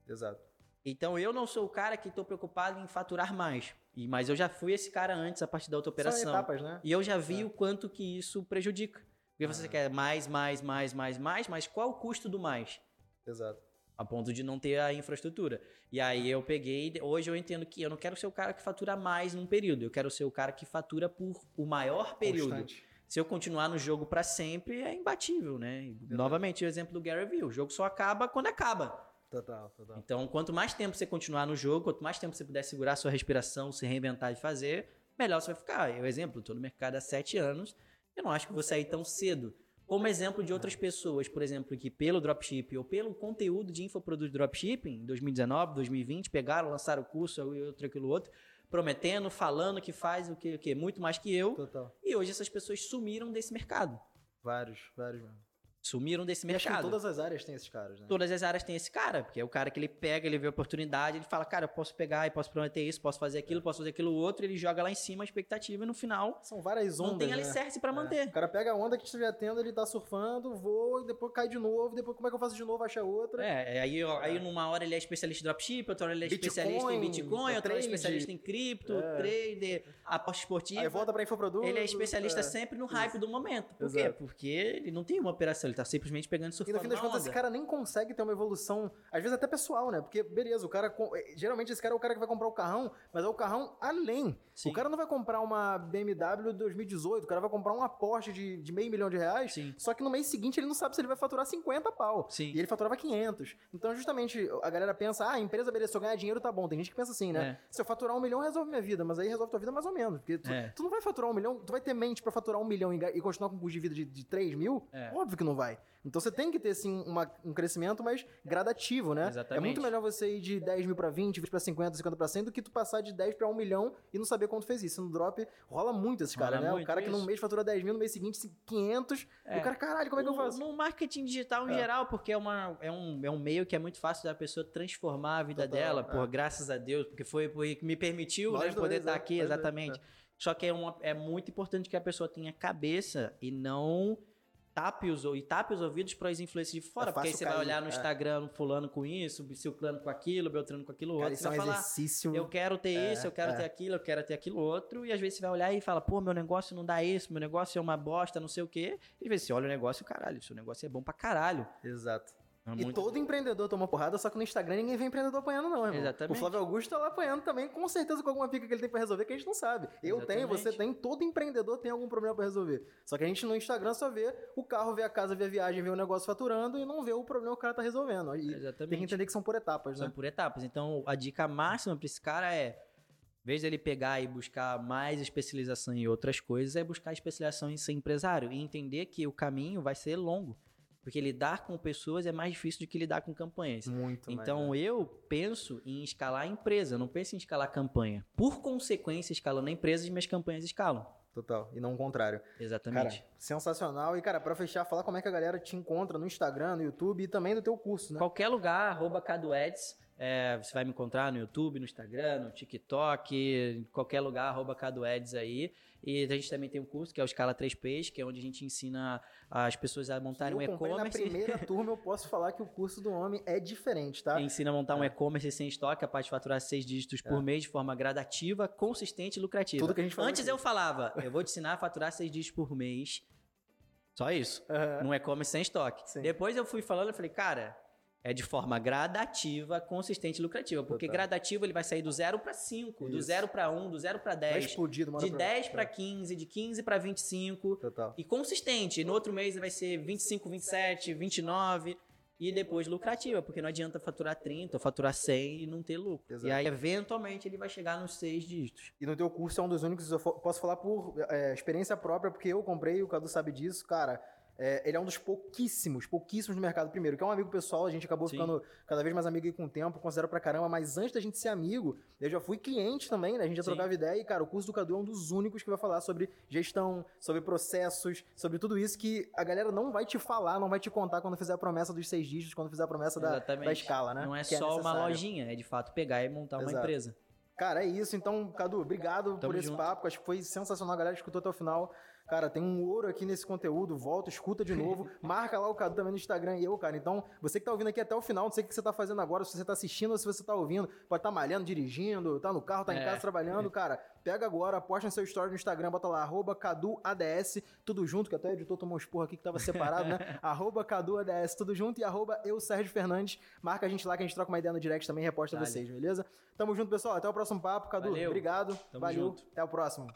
Exato. Então eu não sou o cara que estou preocupado em faturar mais. E, mas eu já fui esse cara antes, a partir da outra São operação. etapas, né? E eu já vi É. o quanto que isso prejudica. Porque você Ah. quer mais, mais, mais, mais, mais, mas qual o custo do mais? Exato. A ponto de não ter a infraestrutura. E aí eu peguei, hoje eu entendo que eu não quero ser o cara que fatura mais num período, eu quero ser o cara que fatura por o maior período. Constante. Se eu continuar no jogo pra sempre, é imbatível, né? E, Novamente, o exemplo do Gary Vee, o jogo só acaba quando acaba. Total, total. Então, quanto mais tempo você continuar no jogo, quanto mais tempo você puder segurar sua respiração, se reinventar e fazer, melhor você vai ficar. Eu, exemplo, estou no mercado há sete anos, eu não acho que vou sair tão cedo. Como exemplo de outras pessoas, por exemplo, que pelo dropship ou pelo conteúdo de infoproduto dropshipping, em 2019, 2020, pegaram, lançaram o curso, outro, aquilo, outro, prometendo, falando que faz o que, o que muito mais que eu. Total. E hoje essas pessoas sumiram desse mercado. Vários, vários mesmo. Sumiram desse E acho que em mercado. todas as áreas tem esses caras, né? Todas as áreas têm esse cara, porque é o cara que ele pega, ele vê a oportunidade, ele fala, cara, eu posso pegar e posso prometer isso, posso fazer aquilo, posso fazer aquilo outro, ele joga lá em cima a expectativa e no final São várias ondas, não tem né? alicerce pra É. manter. O cara pega a onda que estiver tendo, ele tá surfando, voa, e depois cai de novo, depois como é que eu faço de novo, acha outra. É, aí, ó, aí numa hora ele é especialista em dropship, outra hora ele é Bitcoin, especialista em Bitcoin, outra hora é trade. especialista em cripto, É. trader, aposta esportiva. Aí volta pra infoproduto. Ele é especialista é. sempre no hype do momento. Por quê? Exato. Porque ele não tem uma operação, ele tá simplesmente pegando e E no surfando fim das contas, onda. esse cara nem consegue ter uma evolução, às vezes até pessoal, né? Porque, beleza, o cara. eh, Geralmente esse cara é o cara que vai comprar o carrão, mas é o carrão além. Sim. O cara não vai comprar uma BMW 2018, o cara vai comprar uma Porsche de, de meio milhão de reais, Sim. só que no mês seguinte ele não sabe se ele vai faturar 50 pau. Sim. E ele faturava 500. Então, justamente, a galera pensa, ah, a empresa, beleza, se eu ganhar dinheiro tá bom. Tem gente que pensa assim, né? Se eu faturar um milhão, resolve minha vida. Mas aí resolve tua vida mais ou menos. Porque tu, É. tu não vai faturar um milhão, tu vai ter mente pra faturar um milhão e, e continuar com um custo de vida de, de 3 mil? É. Óbvio que não vai. Então você tem que ter, sim, uma- um crescimento, mas gradativo, né? Exatamente. É muito melhor você ir de 10 mil pra 20, 20 pra 50, 50 pra 100, do que tu passar de 10 pra 1 milhão e não saber quanto fez isso. No drop, rola muito esses Rola caras, né? O cara que num isso. mês fatura 10 mil, no mês seguinte 500, e É. o cara, caralho, como é que eu No- faço? No marketing digital em É. geral, porque é, uma, é, um, é um meio que é muito fácil da pessoa transformar a vida Total, dela, é. por graças a Deus, porque foi porque me permitiu né, dois, poder é, estar aqui, nós dois, exatamente. Só que é, uma, é muito importante que a pessoa tenha cabeça e não tape os, ou- e tape os ouvidos para as influências de fora. É porque aí você vai cair, olhar no é. Instagram, fulano com isso, ciclano com aquilo, beltrano com aquilo Cara, outro. isso Você é um vai falar, exercício. eu quero ter É, isso, eu quero é. ter aquilo, eu quero ter aquilo outro. E às vezes você vai olhar e fala, pô, meu negócio não dá isso, meu negócio é uma bosta, não sei o quê. E às vezes você olha o negócio e caralho, seu negócio é bom pra caralho. Exato. É E todo empreendedor toma porrada, só que no Instagram ninguém vê empreendedor apanhando, não, irmão. Exatamente. O Flávio Augusto tá lá apanhando também, com certeza com alguma pica que ele tem pra resolver que a gente não sabe. Eu tenho, Exatamente. você tem, todo empreendedor tem algum problema pra resolver. Só que a gente no Instagram só vê o carro, vê a casa, vê a viagem, vê o negócio faturando e não vê o problema que o cara tá resolvendo. E Exatamente. tem que entender que são por etapas, São né? por etapas. Então, a dica máxima pra esse cara é, em vez dele pegar e buscar mais especialização em outras coisas, é buscar especialização em ser empresário e entender que o caminho vai ser longo. Porque lidar com pessoas é mais difícil do que lidar com campanhas. Muito mais, Então né? eu penso em escalar a empresa, eu não penso em escalar a campanha. Por consequência, escalando a empresa, as minhas campanhas escalam. Total. E não o contrário. Cara, Exatamente. sensacional. E, cara, pra fechar, falar como é que a galera te encontra no Instagram, no YouTube e também no teu curso, né? Qualquer lugar, arroba CaduEds. É, você vai me encontrar no YouTube, no Instagram, no TikTok, em qualquer lugar, arroba CaduEds aí. E a gente também tem um curso que é o Escala 3Ps, que é onde a gente ensina as pessoas a montarem um comprei na e-commerce. primeira turma, eu posso falar que o curso do homem é diferente, tá? Ensina a montar um e-commerce sem estoque, capaz de faturar seis dígitos por mês de forma gradativa, consistente e lucrativa. É. Tudo que a gente falou Antes aqui. eu falava, eu vou te ensinar a faturar seis dígitos por mês. Só isso. Aham. Num e-commerce sem estoque. Sim. Depois eu fui falando, eu falei, cara, é de forma gradativa, consistente e lucrativa. Porque Total. gradativo ele vai sair do 0 para 5, do Isso. 0 para 1, do 0 para Vai 10, explodir de uma hora de pra 10 outra. para 15, de 15 para 25. Total. E consistente. E no outro mês vai ser 25, 27, 29. E depois lucrativa, porque não adianta faturar 30 ou faturar 100 e não ter lucro. Exato. E aí, eventualmente, ele vai chegar nos seis dígitos. E no teu curso é um dos únicos, eu posso falar por é, experiência própria, porque eu comprei, o Cadu sabe disso, cara. É, ele é um dos pouquíssimos, pouquíssimos no mercado. Primeiro, que é um amigo pessoal, a gente acabou Sim. ficando cada vez mais amigo aí com o tempo, considero pra caramba, mas antes da gente ser amigo, eu já fui cliente também, né? A gente já Sim. trocava ideia e, cara, o curso do Cadu é um dos únicos que vai falar sobre gestão, sobre processos, sobre tudo isso que a galera não vai te falar, não vai te contar quando fizer a promessa dos seis dígitos, quando fizer a promessa da, da escala, né? Não é Que só uma necessário. lojinha, é de fato pegar e montar uma Exato. empresa. Cara, é isso. Então, Cadu, obrigado Tamo por esse junto. papo. Acho que foi sensacional. A galera escutou até o final. Cara, tem um ouro aqui nesse conteúdo. Volta, escuta de novo. Marca lá o Cadu também no Instagram e eu, cara. Então, você que tá ouvindo aqui até o final, não sei o que você tá fazendo agora, se você tá assistindo ou se você tá ouvindo, pode estar tá malhando, dirigindo, tá no carro, tá em É. casa trabalhando, cara. Pega agora, posta no seu story no Instagram, bota lá, arroba CaduADS, tudo junto, que até o editor tomou um esporro aqui que tava separado, né? arroba CaduADS, tudo junto, e arroba eu, Sérgio Fernandes. Marca a gente lá que a gente troca uma ideia no direct também, reposta Dale. vocês, beleza? Tamo junto, pessoal. Até o próximo papo. Cadu, Valeu. obrigado. Tamo Valeu. junto. Até o próximo.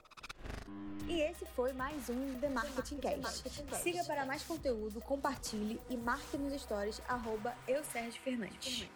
E esse foi mais um The Marketing Cast. Siga para mais conteúdo, compartilhe e marque nos stories arroba eu Sérgio Fernandes.